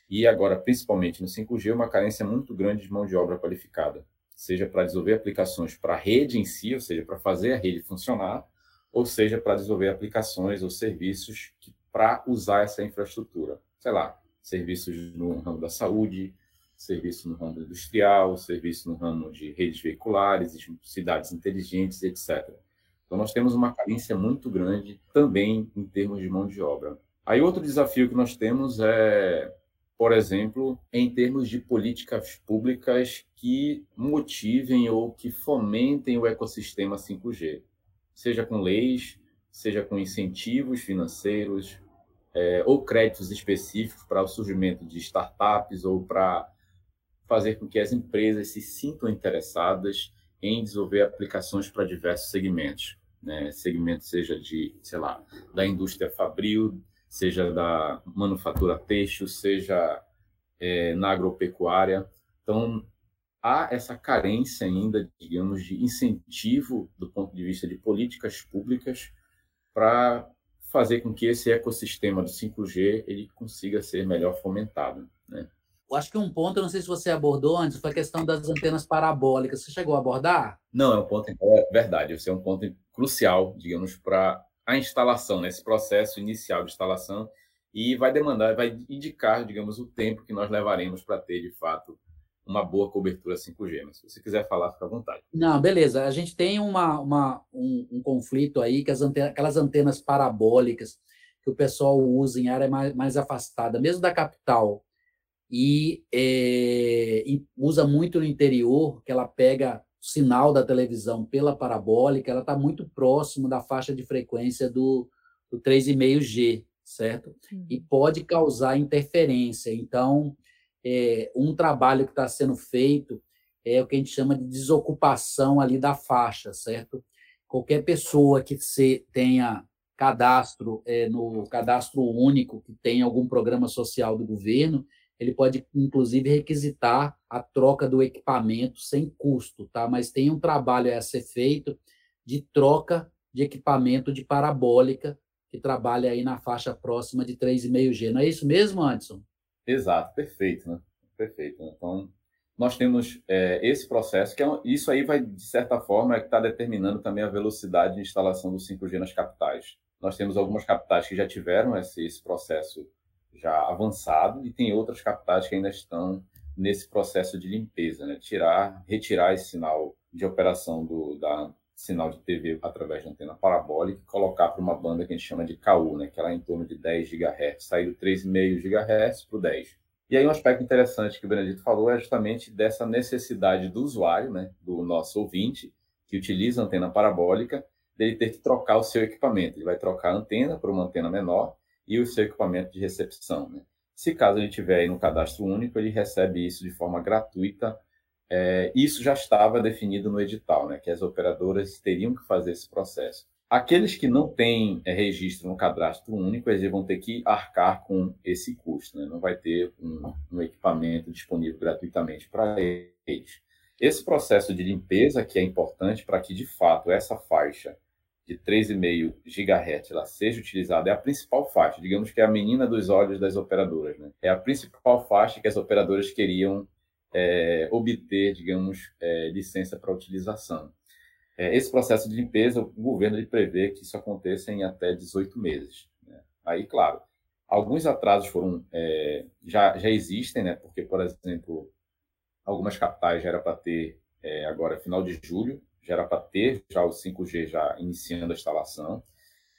e agora, principalmente no 5G, uma carência muito grande de mão de obra qualificada, seja para desenvolver aplicações para a rede em si, ou seja, para fazer a rede funcionar, ou seja, para desenvolver aplicações ou serviços para usar essa infraestrutura. Sei lá, serviços no ramo da saúde, serviço no ramo industrial, serviço no ramo de redes veiculares, cidades inteligentes, etc. Então, nós temos uma carência muito grande também em termos de mão de obra. Aí, outro desafio que nós temos é por exemplo, em termos de políticas públicas que motivem ou que fomentem o ecossistema 5G, seja com leis, seja com incentivos financeiros é, ou créditos específicos para o surgimento de startups ou para fazer com que as empresas se sintam interessadas em desenvolver aplicações para diversos segmentos, né? segmento seja de, sei lá, da indústria fabril, seja da manufatura têxtil, seja é, na agropecuária. Então, há essa carência ainda, digamos, de incentivo do ponto de vista de políticas públicas para fazer com que esse ecossistema do 5G ele consiga ser melhor fomentado, né? Acho que um ponto, eu não sei se você abordou antes, foi a questão das antenas parabólicas. Você chegou a abordar? Não, é um ponto, é verdade, esse é um ponto crucial, digamos, para a instalação, nesse né, processo inicial de instalação, e vai demandar, vai indicar, digamos, o tempo que nós levaremos para ter, de fato, uma boa cobertura 5G. Mas se você quiser falar, fica à vontade. Não, beleza. A gente tem uma, uma um, um, conflito aí, que as antenas, aquelas antenas parabólicas que o pessoal usa em área mais, mais afastada, mesmo da capital, e, é, e usa muito no interior, que ela pega sinal da televisão pela parabólica, ela está muito próximo da faixa de frequência do, do 3,5G, certo? Uhum. E pode causar interferência. Então, é, um trabalho que está sendo feito é o que a gente chama de desocupação ali da faixa, certo? Qualquer pessoa que se tenha cadastro é, no cadastro único, que tem algum programa social do governo, ele pode, inclusive, requisitar a troca do equipamento sem custo, tá? Mas tem um trabalho a ser feito de troca de equipamento de parabólica, que trabalha aí na faixa próxima de 3,5G. Não é isso mesmo, Anderson? Exato, perfeito, né? Perfeito. Então, nós temos é, esse processo, que é, isso aí vai, de certa forma, é que está determinando também a velocidade de instalação do 5G nas capitais. Nós temos algumas capitais que já tiveram esse, esse processo já avançado e tem outras capitais que ainda estão nesse processo de limpeza, né? Tirar, retirar esse sinal de operação do da sinal de TV através de antena parabólica e colocar para uma banda que a gente chama de KU, né? Que é lá em torno de 10 GHz, sair do 3,5 GHz para o 10. E aí um aspecto interessante que o Benedito falou é justamente dessa necessidade do usuário, né? Do nosso ouvinte que utiliza a antena parabólica, dele ter que trocar o seu equipamento. Ele vai trocar a antena por uma antena menor e o seu equipamento de recepção. Né? Se caso ele tiver no cadastro único, ele recebe isso de forma gratuita. É, isso já estava definido no edital, né, que as operadoras teriam que fazer esse processo. Aqueles que não têm é, registro no cadastro único, eles vão ter que arcar com esse custo, né? não vai ter um, um equipamento disponível gratuitamente para eles. Esse processo de limpeza que é importante para que, de fato, essa faixa de 3,5 GHz ela seja utilizada, é a principal faixa, digamos que é a menina dos olhos das operadoras. Né? É a principal faixa que as operadoras queriam é, obter, digamos, é, licença para utilização. É, esse processo de limpeza, o governo ele prevê que isso aconteça em até 18 meses. Né? Aí, claro, alguns atrasos foram é, já, já existem, né? porque, por exemplo, algumas capitais já era para ter é, agora final de julho, já era para ter já o 5G já iniciando a instalação,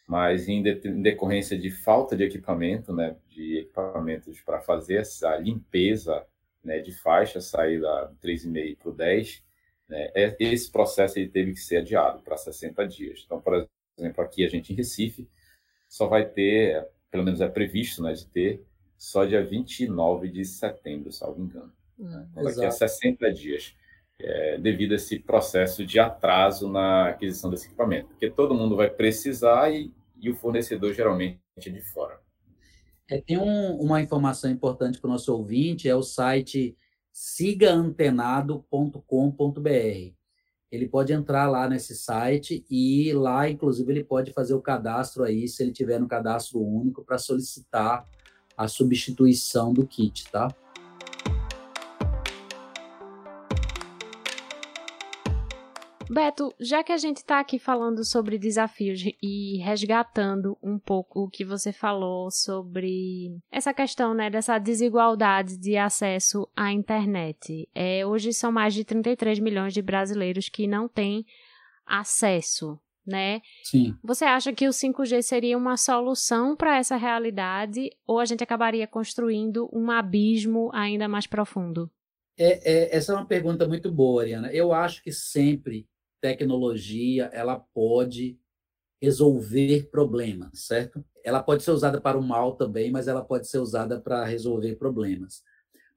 mas em, de, em decorrência de falta de equipamento, né, de equipamentos para fazer essa limpeza né, de faixa, sair da 3,5 para o 10, né, é, esse processo ele teve que ser adiado para 60 dias. Então, por exemplo, aqui a gente em Recife só vai ter, pelo menos é previsto né, de ter, só dia 29 de setembro, salvo engano. Hum, então, daqui a 60 dias é, devido a esse processo de atraso na aquisição desse equipamento, porque todo mundo vai precisar e, e o fornecedor geralmente é de fora. É, tem um, uma informação importante para o nosso ouvinte, é o site sigaantenado.com.br. Ele pode entrar lá nesse site e lá, inclusive, ele pode fazer o cadastro aí, se ele tiver no cadastro único, para solicitar a substituição do kit, tá? Beto, já que a gente está aqui falando sobre desafios e resgatando um pouco o que você falou sobre essa questão, né, dessa desigualdade de acesso à internet. É, hoje são mais de 33 milhões de brasileiros que não têm acesso, né? Sim. Você acha que o 5G seria uma solução para essa realidade ou a gente acabaria construindo um abismo ainda mais profundo? É, é, essa é uma pergunta muito boa, Ariana. Eu acho que sempre tecnologia ela pode resolver problemas, certo? Ela pode ser usada para o mal também, mas ela pode ser usada para resolver problemas.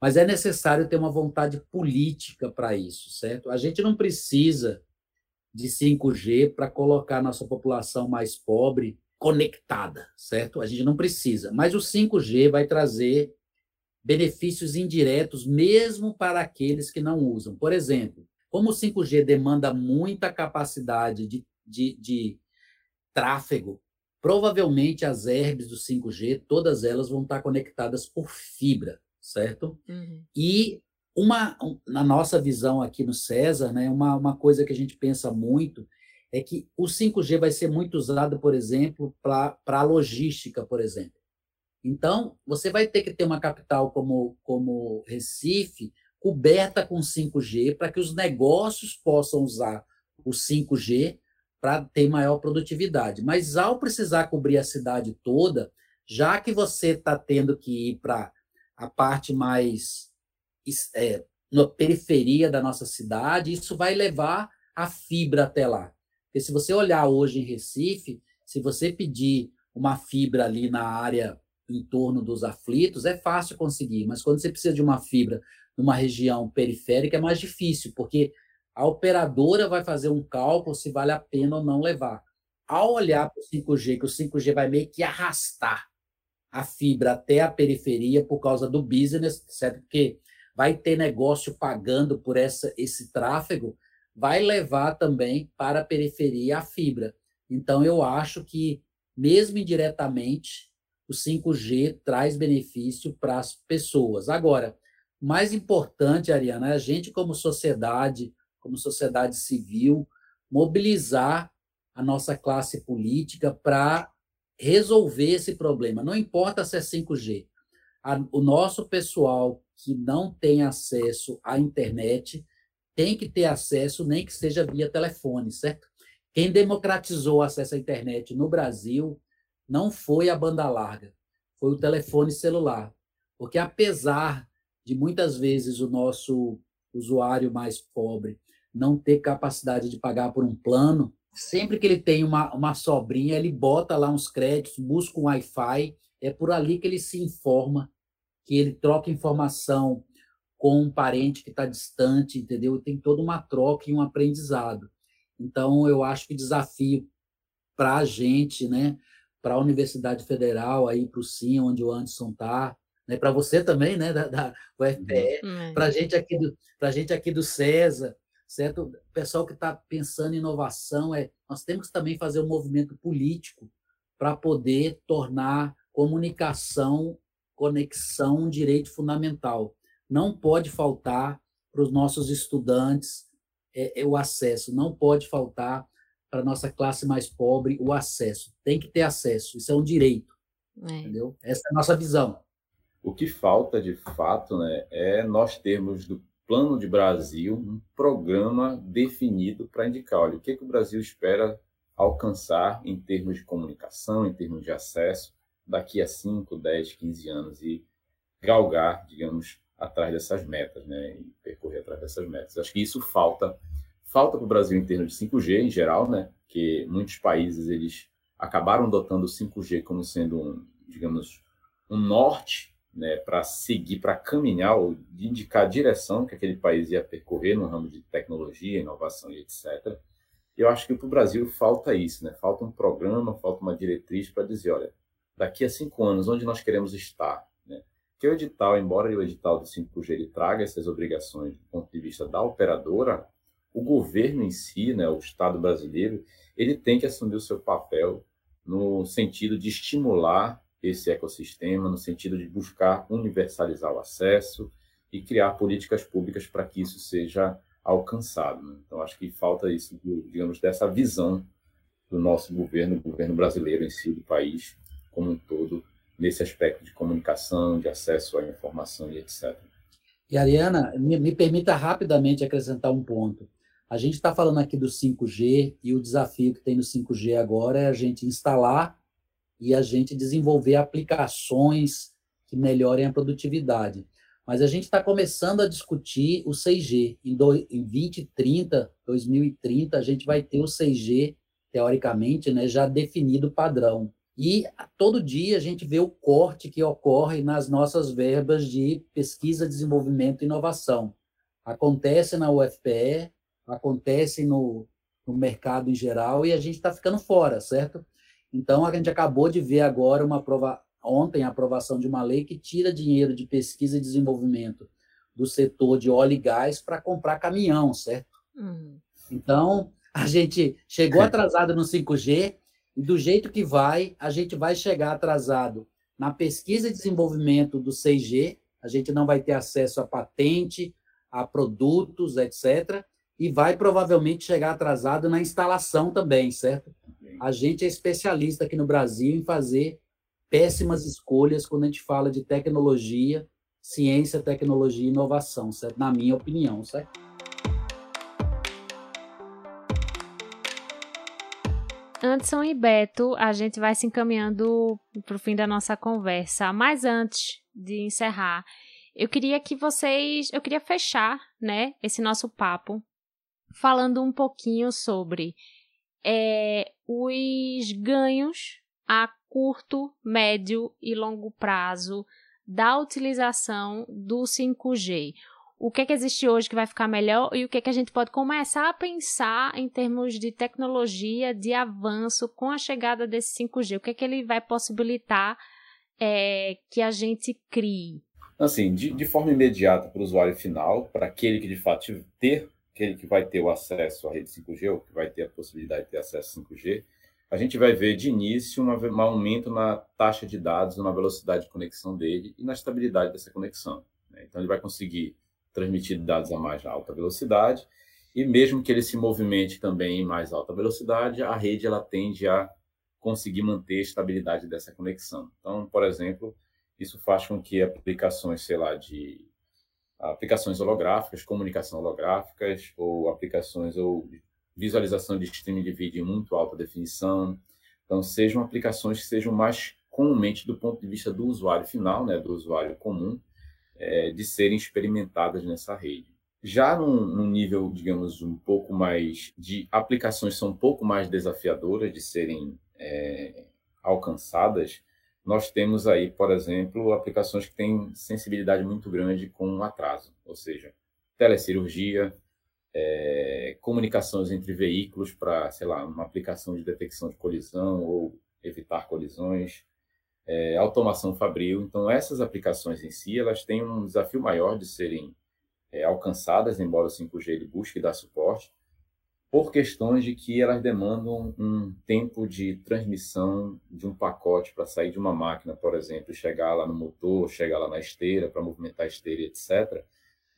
Mas é necessário ter uma vontade política para isso, certo? A gente não precisa de 5G para colocar nossa população mais pobre conectada, certo? A gente não precisa. Mas o 5G vai trazer benefícios indiretos mesmo para aqueles que não usam. Por exemplo, como o 5G demanda muita capacidade de, de, de tráfego, provavelmente as herbes do 5G, todas elas vão estar conectadas por fibra, certo? Uhum. E uma, na nossa visão aqui no César, né, uma, uma coisa que a gente pensa muito é que o 5G vai ser muito usado, por exemplo, para a logística, por exemplo. Então, você vai ter que ter uma capital como, como Recife, coberta com 5G para que os negócios possam usar o 5G para ter maior produtividade. Mas ao precisar cobrir a cidade toda, já que você está tendo que ir para a parte mais é, na periferia da nossa cidade, isso vai levar a fibra até lá. Porque se você olhar hoje em Recife, se você pedir uma fibra ali na área em torno dos aflitos, é fácil conseguir, mas quando você precisa de uma fibra numa região periférica é mais difícil, porque a operadora vai fazer um cálculo se vale a pena ou não levar. Ao olhar para o 5G, que o 5G vai meio que arrastar a fibra até a periferia por causa do business, certo? Porque vai ter negócio pagando por essa, esse tráfego, vai levar também para a periferia a fibra. Então, eu acho que, mesmo indiretamente, o 5G traz benefício para as pessoas. Agora, mais importante, Ariana, é a gente, como sociedade, como sociedade civil, mobilizar a nossa classe política para resolver esse problema. Não importa se é 5G. o nosso pessoal que não tem acesso à internet tem que ter acesso, nem que seja via telefone, certo? Quem democratizou o acesso à internet no Brasil não foi a banda larga, foi o telefone celular. Porque apesar de muitas vezes o nosso usuário mais pobre não ter capacidade de pagar por um plano, sempre que ele tem uma, uma sobrinha, ele bota lá uns créditos, busca um Wi-Fi, é por ali que ele se informa, que ele troca informação com um parente que está distante, entendeu? Tem toda uma troca e um aprendizado. Então, eu acho que desafio para a gente, né, para a Universidade Federal, aí para o CIM, onde o Anderson está, né, para você também, né, da, da UFPE, uhum. para gente aqui do para gente aqui do César, certo? O pessoal que está pensando em inovação, é, nós temos que também fazer um movimento político para poder tornar comunicação, conexão um direito fundamental. Não pode faltar para os nossos estudantes é, é, o acesso, não pode faltar para a nossa classe mais pobre o acesso. Tem que ter acesso, isso é um direito. É. Entendeu? Essa é a nossa visão. O que falta, de fato, né, é nós termos do Plano de Brasil um programa definido para indicar, olha, o que, que o Brasil espera alcançar em termos de comunicação, em termos de acesso, daqui a 5, 10, 15 anos e galgar, digamos, atrás dessas metas, né, e percorrer atrás dessas metas. Acho que isso falta falta para o Brasil em termos de 5G em geral, né, que muitos países eles acabaram adotando o 5G como sendo um, digamos, um norte né, para seguir, para caminhar ou indicar a direção que aquele país ia percorrer no ramo de tecnologia, inovação e etc. Eu acho que para o Brasil falta isso, né? Falta um programa, falta uma diretriz para dizer, olha, daqui a cinco anos, onde nós queremos estar? Né? Que o edital, embora o edital do 5G ele traga essas obrigações do ponto de vista da operadora, o governo em si, né, o Estado brasileiro, ele tem que assumir o seu papel no sentido de estimular esse ecossistema, no sentido de buscar universalizar o acesso e criar políticas públicas para que isso seja alcançado. Né? Então, acho que falta isso, digamos, dessa visão do nosso governo, do governo brasileiro em si, do país como um todo, nesse aspecto de comunicação, de acesso à informação e etc. E, Ariana, me, me permita rapidamente acrescentar um ponto. A gente está falando aqui do 5G e o desafio que tem no 5G agora é a gente instalar e a gente desenvolver aplicações que melhorem a produtividade. Mas a gente está começando a discutir o 6G. Em, do, em 2030, 2030, a gente vai ter o 6G, teoricamente, né, já definido padrão. E todo dia a gente vê o corte que ocorre nas nossas verbas de pesquisa, desenvolvimento e inovação. Acontece na UFPE, acontece no, no mercado em geral e a gente está ficando fora, certo? Então, a gente acabou de ver agora uma prova, ontem a aprovação de uma lei que tira dinheiro de pesquisa e desenvolvimento do setor de óleo e gás para comprar caminhão, certo? Uhum. Então, a gente chegou atrasado no 5G e do jeito que vai, a gente vai chegar atrasado na pesquisa e desenvolvimento do 6G, a gente não vai ter acesso a patente, a produtos, etc. E vai provavelmente chegar atrasado na instalação também, certo? A gente é especialista aqui no Brasil em fazer péssimas escolhas quando a gente fala de tecnologia, ciência, tecnologia e inovação, certo? Na minha opinião, certo? Anderson e Beto, a gente vai se encaminhando para o fim da nossa conversa. Mas antes de encerrar, eu queria que vocês, eu queria fechar, né, esse nosso papo falando um pouquinho sobre é, os ganhos a curto, médio e longo prazo da utilização do 5G. O que é que existe hoje que vai ficar melhor e o que é que a gente pode começar a pensar em termos de tecnologia, de avanço com a chegada desse 5G? O que é que ele vai possibilitar é, que a gente crie? Assim, de, de forma imediata para o usuário final, para aquele que de fato ter aquele que vai ter o acesso à rede 5G, ou que vai ter a possibilidade de ter acesso a 5G, a gente vai ver de início um aumento na taxa de dados, na velocidade de conexão dele e na estabilidade dessa conexão. Né? Então, ele vai conseguir transmitir dados a mais alta velocidade e mesmo que ele se movimente também em mais alta velocidade, a rede ela tende a conseguir manter a estabilidade dessa conexão. Então, por exemplo, isso faz com que aplicações, sei lá, de aplicações holográficas, comunicação holográficas, ou aplicações ou visualização de streaming de vídeo em muito alta definição. Então, sejam aplicações que sejam mais comumente do ponto de vista do usuário final, né, do usuário comum, é, de serem experimentadas nessa rede. Já num, num, nível, digamos, um pouco mais de aplicações são um pouco mais desafiadoras de serem é, alcançadas, nós temos aí, por exemplo, aplicações que têm sensibilidade muito grande com atraso, ou seja, telecirurgia, é, comunicações entre veículos para, sei lá, uma aplicação de detecção de colisão ou evitar colisões, é, automação fabril. Então, essas aplicações em si, elas têm um desafio maior de serem é, alcançadas, embora o 5G ele busque dar suporte, por questões de que elas demandam um tempo de transmissão de um pacote para sair de uma máquina, por exemplo, chegar lá no motor, chegar lá na esteira, para movimentar a esteira, etc.,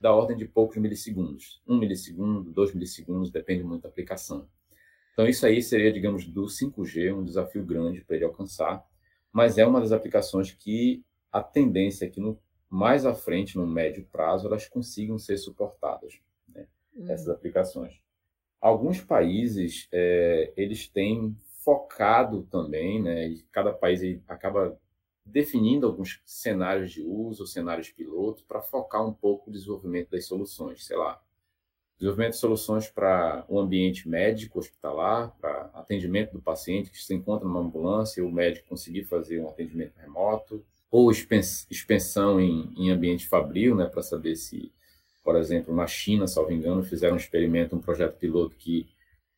da ordem de poucos milissegundos. Um milissegundo, dois milissegundos, depende muito da aplicação. Então, isso aí seria, digamos, do 5G, um desafio grande para ele alcançar, mas é uma das aplicações que a tendência é que no, mais à frente, no médio prazo, elas consigam ser suportadas, né? hum. essas aplicações. Alguns países, é, eles têm focado também, né, cada país acaba definindo alguns cenários de uso, cenários piloto, para focar um pouco o desenvolvimento das soluções, sei lá, desenvolvimento de soluções para o um ambiente médico hospitalar, para atendimento do paciente que se encontra numa ambulância e o médico conseguir fazer um atendimento remoto, ou expansão em, em ambiente fabril, né, para saber se por exemplo, na China, salvo engano, fizeram um experimento, um projeto piloto que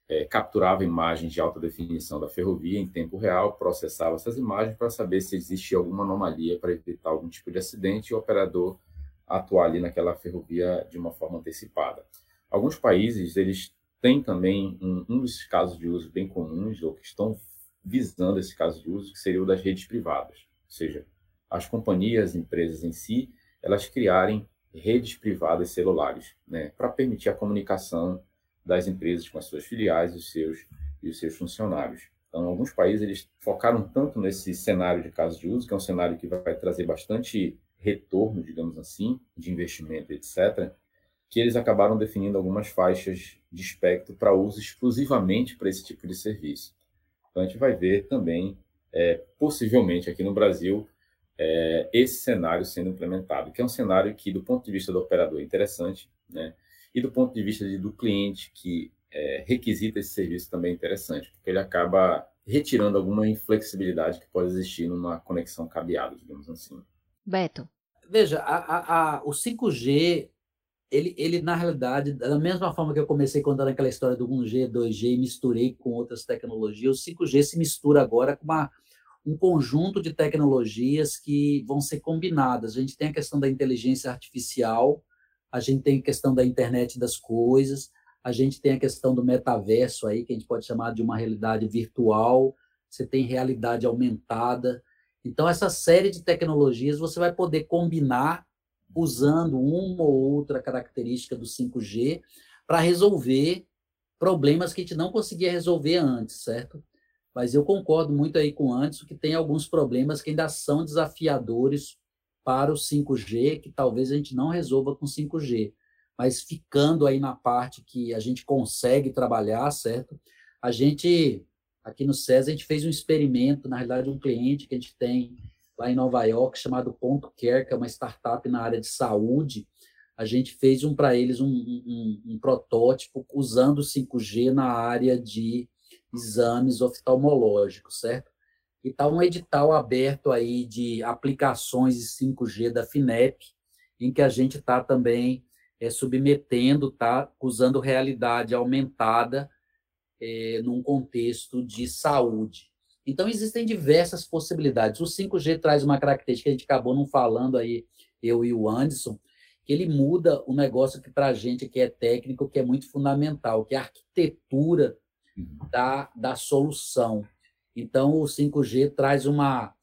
é, capturava imagens de alta definição da ferrovia em tempo real, processava essas imagens para saber se existia alguma anomalia para evitar algum tipo de acidente e o operador atuar ali naquela ferrovia de uma forma antecipada. Alguns países, eles têm também um, um dos casos de uso bem comuns, ou que estão visando esse caso de uso, que seria o das redes privadas. Ou seja, as companhias, empresas em si, elas criarem redes privadas celulares, né, para permitir a comunicação das empresas com as suas filiais e os seus, e os seus funcionários. Então, alguns países eles focaram tanto nesse cenário de caso de uso, que é um cenário que vai trazer bastante retorno, digamos assim, de investimento, etc., que eles acabaram definindo algumas faixas de espectro para uso exclusivamente para esse tipo de serviço. Então, a gente vai ver também, é, possivelmente aqui no Brasil, é, esse cenário sendo implementado, que é um cenário que, do ponto de vista do operador, é interessante, né? e do ponto de vista de, do cliente que é, requisita esse serviço também é interessante, porque ele acaba retirando alguma inflexibilidade que pode existir numa conexão cabeada, digamos assim. Beto. Veja, a, a, a, o 5G, ele, ele, na realidade, da mesma forma que eu comecei contando aquela história do 1G, 2G e misturei com outras tecnologias, o 5G se mistura agora com uma um conjunto de tecnologias que vão ser combinadas. A gente tem a questão da inteligência artificial, a gente tem a questão da internet das coisas, a gente tem a questão do metaverso aí, que a gente pode chamar de uma realidade virtual, você tem realidade aumentada. Então, essa série de tecnologias você vai poder combinar usando uma ou outra característica do 5G para resolver problemas que a gente não conseguia resolver antes, certo? Mas eu concordo muito aí com o Anderson que tem alguns problemas que ainda são desafiadores para o 5G, que talvez a gente não resolva com 5G. Mas ficando aí na parte que a gente consegue trabalhar, certo? A gente, aqui no SES, a gente fez um experimento, na realidade, um cliente que a gente tem lá em Nova York, chamado Ponto Care, que é uma startup na área de saúde. A gente fez um para eles um, um, um protótipo usando o 5G na área de exames oftalmológicos, certo? E está um edital aberto aí de aplicações de 5G da FINEP, em que a gente está também é, submetendo, tá usando realidade aumentada é, num contexto de saúde. Então, existem diversas possibilidades. O 5G traz uma característica que a gente acabou não falando aí, eu e o Anderson, que ele muda o negócio que para a gente que é técnico, que é muito fundamental, que é a arquitetura da, da solução. Então, o 5G traz uma,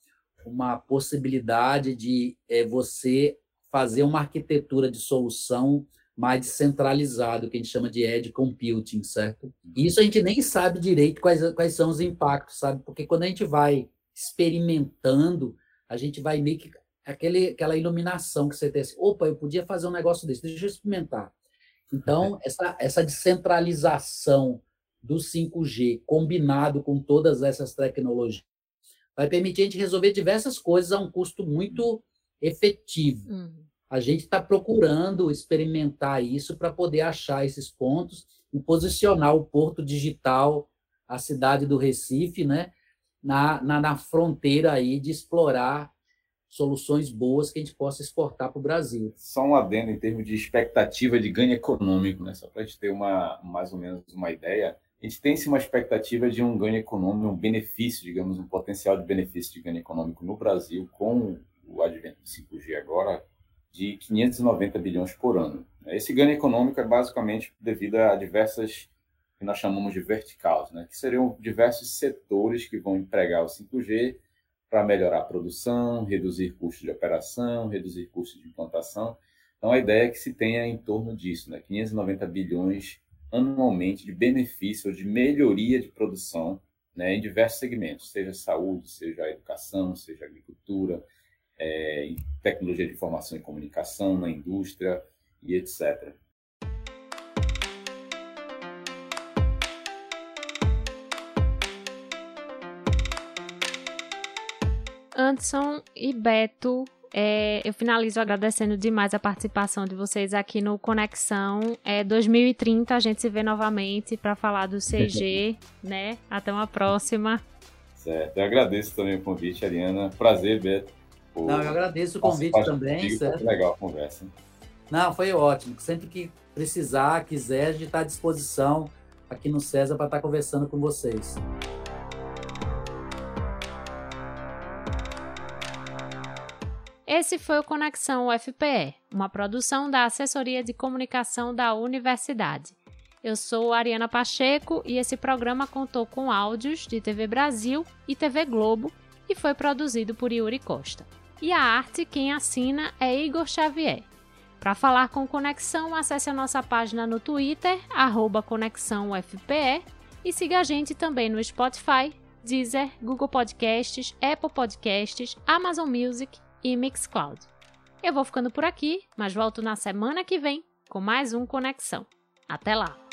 uma possibilidade de é, você fazer uma arquitetura de solução mais descentralizado, que a gente chama de edge computing, certo? E isso a gente nem sabe direito quais, quais são os impactos, sabe? Porque quando a gente vai experimentando, a gente vai meio que aquele, aquela iluminação que você tem assim, opa, eu podia fazer um negócio desse, deixa eu experimentar. Então, essa, essa descentralização do 5G combinado com todas essas tecnologias vai permitir a gente resolver diversas coisas a um custo muito efetivo. Uhum. A gente está procurando experimentar isso para poder achar esses pontos e posicionar o Porto Digital, a cidade do Recife, né, na, na, na fronteira aí de explorar soluções boas que a gente possa exportar para o Brasil. Só um adendo em termos de expectativa de ganho econômico, né? só para a gente ter uma, mais ou menos uma ideia a gente tem sim uma expectativa de um ganho econômico, um benefício, digamos, um potencial de benefício de ganho econômico no Brasil com o advento do 5G agora de 590 bilhões por ano. Esse ganho econômico é basicamente devido a diversas que nós chamamos de verticais, né? que seriam diversos setores que vão empregar o 5G para melhorar a produção, reduzir custos de operação, reduzir custos de implantação. Então, a ideia é que se tenha em torno disso, né? 590 bilhões anualmente de benefício, de melhoria de produção né, em diversos segmentos, seja saúde, seja educação, seja agricultura, é, tecnologia de informação e comunicação, na indústria e etc. Anderson e Beto é, eu finalizo agradecendo demais a participação de vocês aqui no Conexão. É 2030 a gente se vê novamente para falar do CG, né? Até uma próxima. Certo. Eu agradeço também o convite, Ariana. Prazer, Beto. Não, eu agradeço o convite também. Comigo, certo? legal a conversa. Não, foi ótimo. Sempre que precisar, quiser, a gente está à disposição aqui no César para estar tá conversando com vocês. Esse foi o Conexão UFPE, uma produção da Assessoria de Comunicação da Universidade. Eu sou Ariana Pacheco e esse programa contou com áudios de TV Brasil e TV Globo e foi produzido por Yuri Costa. E a arte quem assina é Igor Xavier. Para falar com Conexão, acesse a nossa página no Twitter, ConexãoUFPE, e siga a gente também no Spotify, Deezer, Google Podcasts, Apple Podcasts, Amazon Music e Mixcloud. Eu vou ficando por aqui, mas volto na semana que vem com mais um Conexão. Até lá!